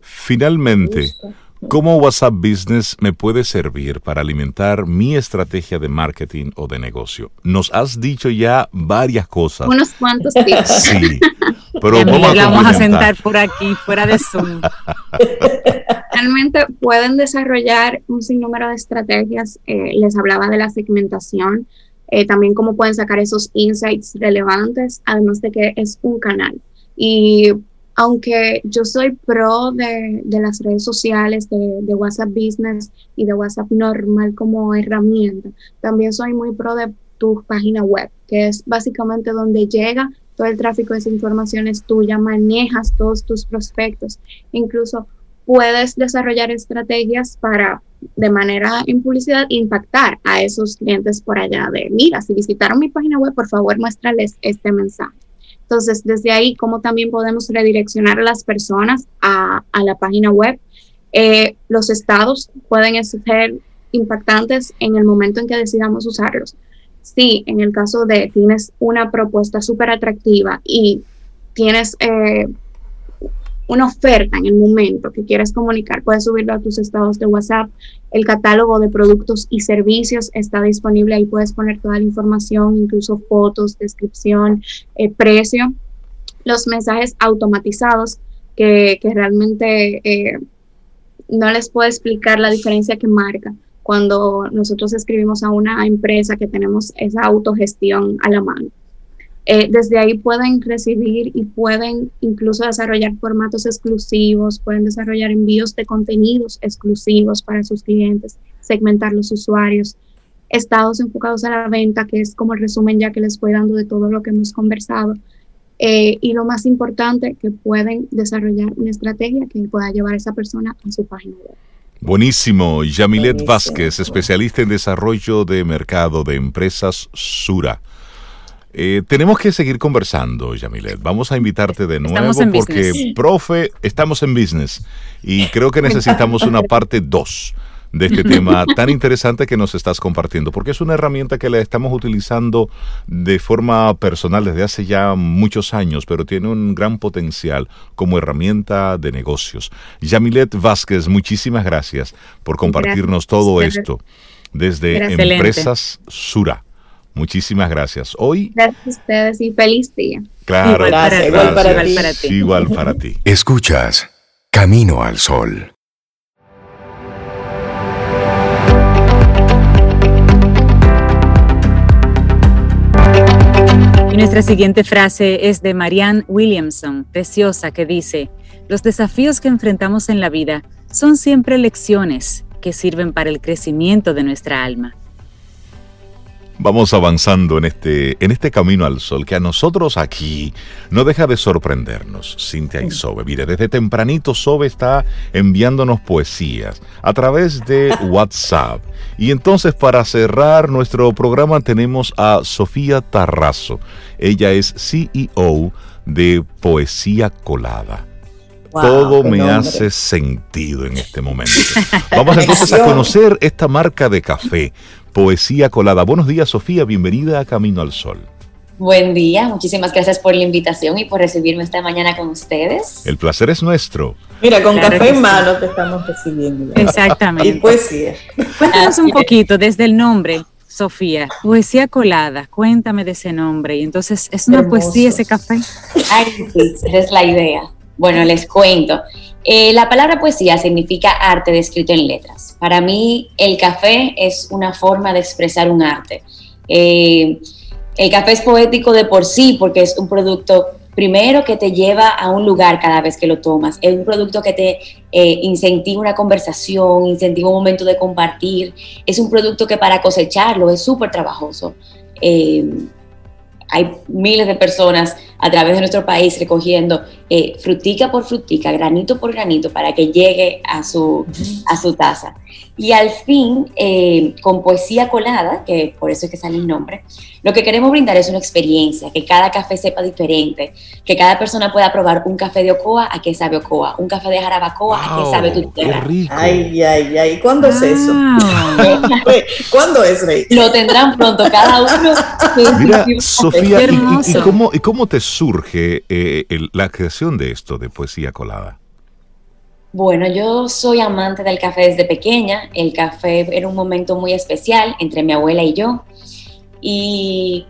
Finalmente, ¿cómo WhatsApp Business me puede servir para alimentar mi estrategia de marketing o de negocio? Nos has dicho ya varias cosas. Unos cuantos tips. Sí, pero vamos, a, vamos a sentar por aquí, fuera de Zoom. Realmente pueden desarrollar un sinnúmero de estrategias. Eh, les hablaba de la segmentación, eh, también cómo pueden sacar esos insights relevantes, además de que es un canal. Y aunque yo soy pro de, las redes sociales, de, WhatsApp Business y de WhatsApp normal como herramienta, también soy muy pro de tu página web, que es básicamente donde llega todo el tráfico de esa información es tuya, manejas todos tus prospectos, incluso puedes desarrollar estrategias para de manera en publicidad impactar a esos clientes por allá de, mira, si visitaron mi página web, por favor muéstrales este mensaje. Entonces, desde ahí, ¿cómo también podemos redireccionar a las personas a, la página web? Eh, los estados pueden ser impactantes en el momento en que decidamos usarlos. Sí, en el caso de tienes una propuesta súper atractiva y tienes eh, una oferta en el momento que quieres comunicar, puedes subirlo a tus estados de WhatsApp. El catálogo de productos y servicios está disponible, ahí puedes poner toda la información, incluso fotos, descripción, eh, precio. Los mensajes automatizados que, realmente eh, no les puedo explicar la diferencia que marca cuando nosotros escribimos a una empresa que tenemos esa autogestión a la mano. Eh, desde ahí pueden recibir y pueden incluso desarrollar formatos exclusivos, pueden desarrollar envíos de contenidos exclusivos para sus clientes, segmentar los usuarios, estados enfocados a la venta, que es como el resumen ya que les voy dando de todo lo que hemos conversado. Eh, y lo más importante, que pueden desarrollar una estrategia que pueda llevar a esa persona a su página web. Buenísimo. Yamilet Vázquez, especialista en desarrollo de mercado de empresas Sura. Eh, tenemos que seguir conversando, Yamilet. Vamos a invitarte de nuevo porque, profe, estamos en business y creo que necesitamos una parte 2 de este tema tan interesante que nos estás compartiendo, porque es una herramienta que la estamos utilizando de forma personal desde hace ya muchos años, pero tiene un gran potencial como herramienta de negocios. Yamilet Vázquez, muchísimas gracias por compartirnos todo esto desde Empresas Sura. Muchísimas gracias. Hoy. Gracias a ustedes y feliz día. Claro, igual para, igual para ti. Igual para ti. Escuchas Camino al Sol. Y nuestra siguiente frase es de Marianne Williamson, preciosa, que dice, los desafíos que enfrentamos en la vida son siempre lecciones que sirven para el crecimiento de nuestra alma. Vamos avanzando en este, en este camino al sol que a nosotros aquí no deja de sorprendernos. Cintia y Sobe. Mire, desde tempranito Sobe está enviándonos poesías a través de WhatsApp. Y entonces para cerrar nuestro programa tenemos a Sofía Tarrazo. Ella es CEO de Poesía Colada. Todo me hace sentido en este momento. Vamos entonces a conocer esta marca de café. Poesía Colada. Buenos días, Sofía. Bienvenida a Camino al Sol. Buen día, muchísimas gracias por la invitación y por recibirme esta mañana con ustedes. El placer es nuestro. Mira, con café en mano te estamos recibiendo. Exactamente. Y poesía. Cuéntanos un poquito desde el nombre, Sofía. Poesía colada, cuéntame de ese nombre. Y entonces, ¿es una poesía ese café? Ay, sí, esa es la idea. Bueno, les cuento. Eh, la palabra poesía significa arte descrito en letras. Para mí, el café es una forma de expresar un arte. Eh, el café es poético de por sí porque es un producto primero que te lleva a un lugar cada vez que lo tomas. Es un producto que te eh, incentiva una conversación, incentiva un momento de compartir. Es un producto que para cosecharlo es súper trabajoso. hay miles de personas a través de nuestro país recogiendo eh, frutica por frutica, granito por granito, para que llegue a su, a su taza. Y al fin, eh, con poesía colada, que por eso es que sale el nombre, lo que queremos brindar es una experiencia, que cada café sepa diferente, que cada persona pueda probar un café de Ocoa a qué sabe Ocoa, un café de Jarabacoa a qué sabe tu tierra. Ay, ay, ay, ¿cuándo es eso? ¿Cuándo es, Rey? Lo tendrán pronto cada uno. Mira, Sofía, ¿y, cómo, ¿y, cómo, te surge eh, la creación de esto, de poesía colada? Bueno, yo soy amante del café desde pequeña. El café era un momento muy especial entre mi abuela y yo. Y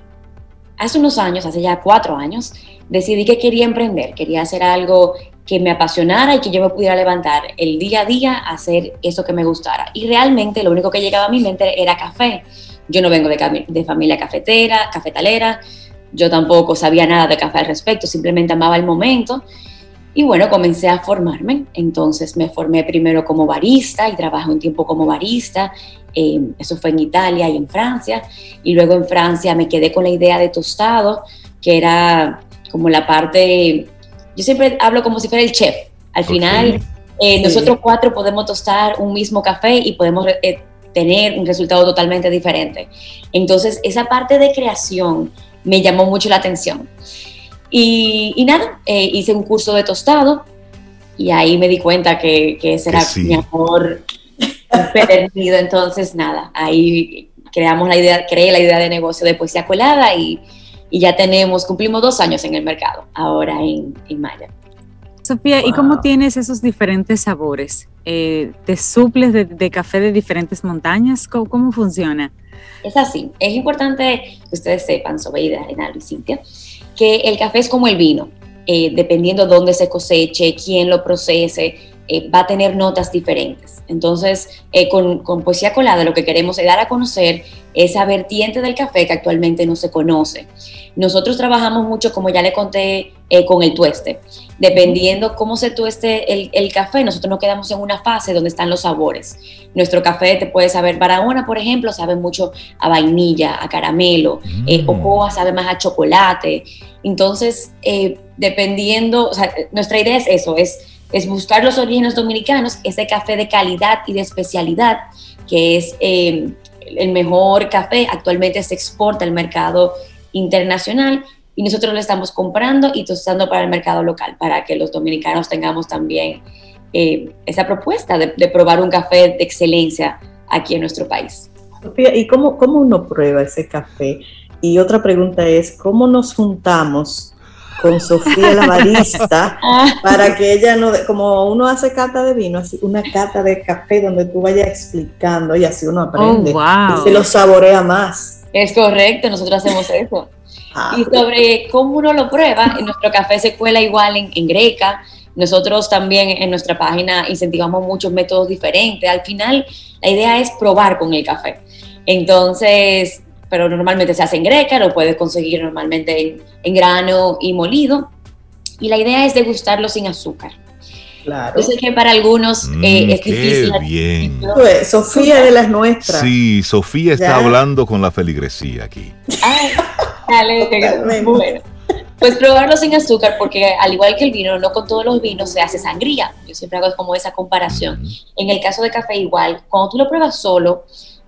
hace unos años, hace ya cuatro años, decidí que quería emprender, quería hacer algo que me apasionara y que yo me pudiera levantar el día a día hacer eso que me gustara. Y realmente lo único que llegaba a mi mente era café. Yo no vengo de familia cafetera, cafetalera, yo tampoco sabía nada de café al respecto, simplemente amaba el momento y bueno, comencé a formarme. Entonces me formé primero como barista y trabajé un tiempo como barista. Eh, eso fue en Italia y en Francia. Y luego en Francia me quedé con la idea de tostado, que era como la parte... Yo siempre hablo como si fuera el chef. Al final, eh, nosotros cuatro podemos tostar un mismo café y podemos eh, tener un resultado totalmente diferente. Entonces, esa parte de creación me llamó mucho la atención. Y, nada, eh, hice un curso de tostado y ahí me di cuenta que, que ese era mi amor perdido. Entonces, nada, ahí creamos la idea, creé la idea de negocio de poesía colada y, y ya tenemos, cumplimos dos años en el mercado, ahora en, en Maya. Sofía, ¿y cómo tienes esos diferentes sabores? Eh, ¿Te suples de, café de diferentes montañas? ¿Cómo, ¿Cómo, funciona? Es así. Es importante que ustedes sepan, Sobeida, Renal y Cintia, que el café es como el vino, eh, dependiendo dónde se coseche, quién lo procese, eh, va a tener notas diferentes. Entonces, eh, con, con, Poesía Colada lo que queremos es dar a conocer esa vertiente del café que actualmente no se conoce. Nosotros trabajamos mucho, como ya le conté, con el tueste. Dependiendo cómo se tueste el, el, café, nosotros nos quedamos en una fase donde están los sabores. Nuestro café te puede saber, Barahona, por ejemplo, sabe mucho a vainilla, a caramelo, mm. Ocoa sabe más a chocolate. Entonces, dependiendo, o sea, nuestra idea es eso, es es buscar los orígenes dominicanos, ese café de calidad y de especialidad, que es eh, el mejor café, actualmente se exporta al mercado internacional y nosotros lo estamos comprando y tostando para el mercado local, para que los dominicanos tengamos también eh, esa propuesta de, probar un café de excelencia aquí en nuestro país. ¿Y cómo, cómo uno prueba ese café? Y otra pregunta es, ¿cómo nos juntamos con Sofía la barista para que ella no, como uno hace cata de vino, así una cata de café donde tú vayas explicando y así uno aprende oh, y se lo saborea más. Es correcto, nosotros hacemos eso. Ah. Y sobre cómo uno lo prueba, nuestro café se cuela igual en, en greca. Nosotros también en nuestra página incentivamos muchos métodos diferentes. Al final, la idea es probar con el café. Entonces, pero normalmente se hace en greca, lo puedes conseguir normalmente en, grano y molido. Y la idea es degustarlo sin azúcar. Claro. Yo sé que para algunos eh, mm, es difícil. Bien. Pues, Sofía de las nuestras. Sí, Sofía está hablando con la feligresía aquí. Ay, dale, bueno. Pues probarlo sin azúcar, porque al igual que el vino, no con todos los vinos se hace sangría. Yo siempre hago como esa comparación. En el caso de café, igual, cuando tú lo pruebas solo,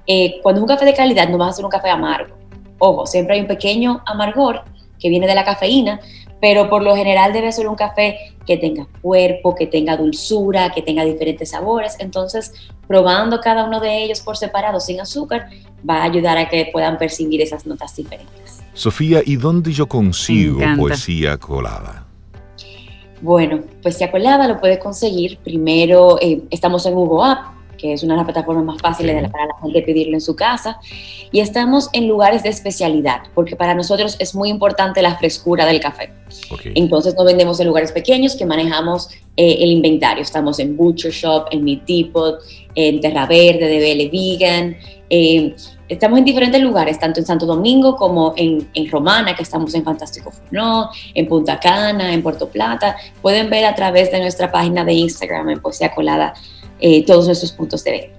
eh, cuando es un café de calidad no vas a hacer un café amargo. Ojo, siempre hay un pequeño amargor que viene de la cafeína, pero por lo general debe ser un café que tenga cuerpo, que tenga dulzura, que tenga diferentes sabores. Entonces, probando cada uno de ellos por separado sin azúcar va a ayudar a que puedan percibir esas notas diferentes. Sofía, ¿y dónde yo consigo poesía colada? Bueno, poesía colada lo puedes conseguir. Primero, eh, estamos en Hugo App, que es una de las plataformas más fáciles de para la gente pedirlo en su casa. Y estamos en lugares de especialidad, porque para nosotros es muy importante la frescura del café. Entonces no vendemos en lugares pequeños que manejamos eh, el inventario. Estamos en Butcher Shop, en Meat Depot, en Terra Verde, DBL Vegan. Eh, estamos en diferentes lugares, tanto en Santo Domingo como en, en Romana, que estamos en Fantástico Furno, en Punta Cana, en Puerto Plata. Pueden ver a través de nuestra página de Instagram en Poesía Colada eh, todos nuestros puntos de venta.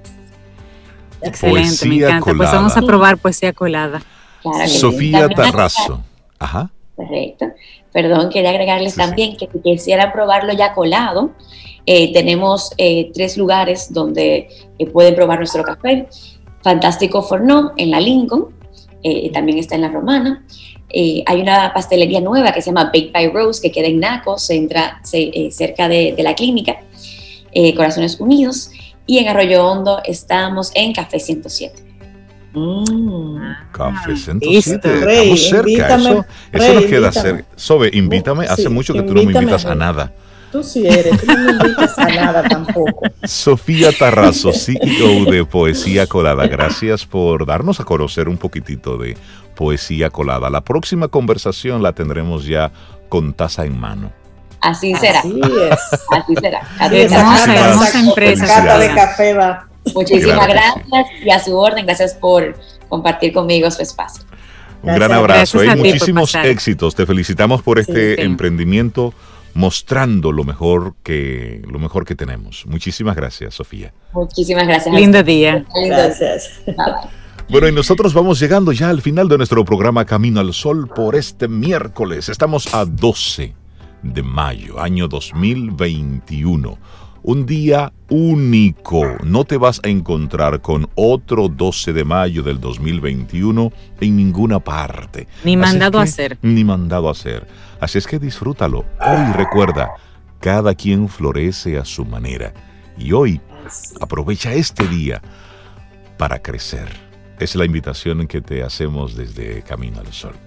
Excelente, me encanta. Pues vamos a probar poesía colada. Sofía Tarrazo. Ajá. Perfecto. perdón, quería agregarles también que si quisieran probarlo ya colado, eh, tenemos eh, tres lugares donde eh, pueden probar nuestro café. Fantástico Fornó en la Lincoln, también está en la Romana. hay una pastelería nueva que se llama Bake by Rose, que queda en Naco, cerca de, de, la clínica, Corazones Unidos. Y en Arroyo Hondo estamos en Café 107. Mm. Café 107. Estamos cerca. eso, eso nos queda cerca. Sobe, invítame. Hace mucho que tú no me invitas a nada. Tú sí eres, tú no me invitas a nada tampoco. Sofía Tarrazo, CEO de Poesía Colada, gracias por darnos a conocer un poquitito de Poesía Colada. La próxima conversación la tendremos ya con taza en mano. Así será. Así es. Así será. Hermosa, empresa. de café va. Muchísimas gracias y a su orden, gracias por compartir conmigo su espacio. Un gran abrazo y muchísimos éxitos. Te felicitamos por este emprendimiento mostrando lo mejor que lo mejor que tenemos. Muchísimas gracias, Sofía. Muchísimas gracias. Lindo día. Gracias. Bueno, y nosotros vamos llegando ya al final de nuestro programa Camino al Sol por este miércoles. Estamos a 12 de mayo, año 2021 un día único. No te vas a encontrar con otro 12 de mayo del 2021 en ninguna parte. Ni mandado a hacer. Ni mandado a hacer. Así es que disfrútalo. Hoy recuerda, cada quien florece a su manera. Y hoy aprovecha este día para crecer. Es la invitación que te hacemos desde Camino al Sol.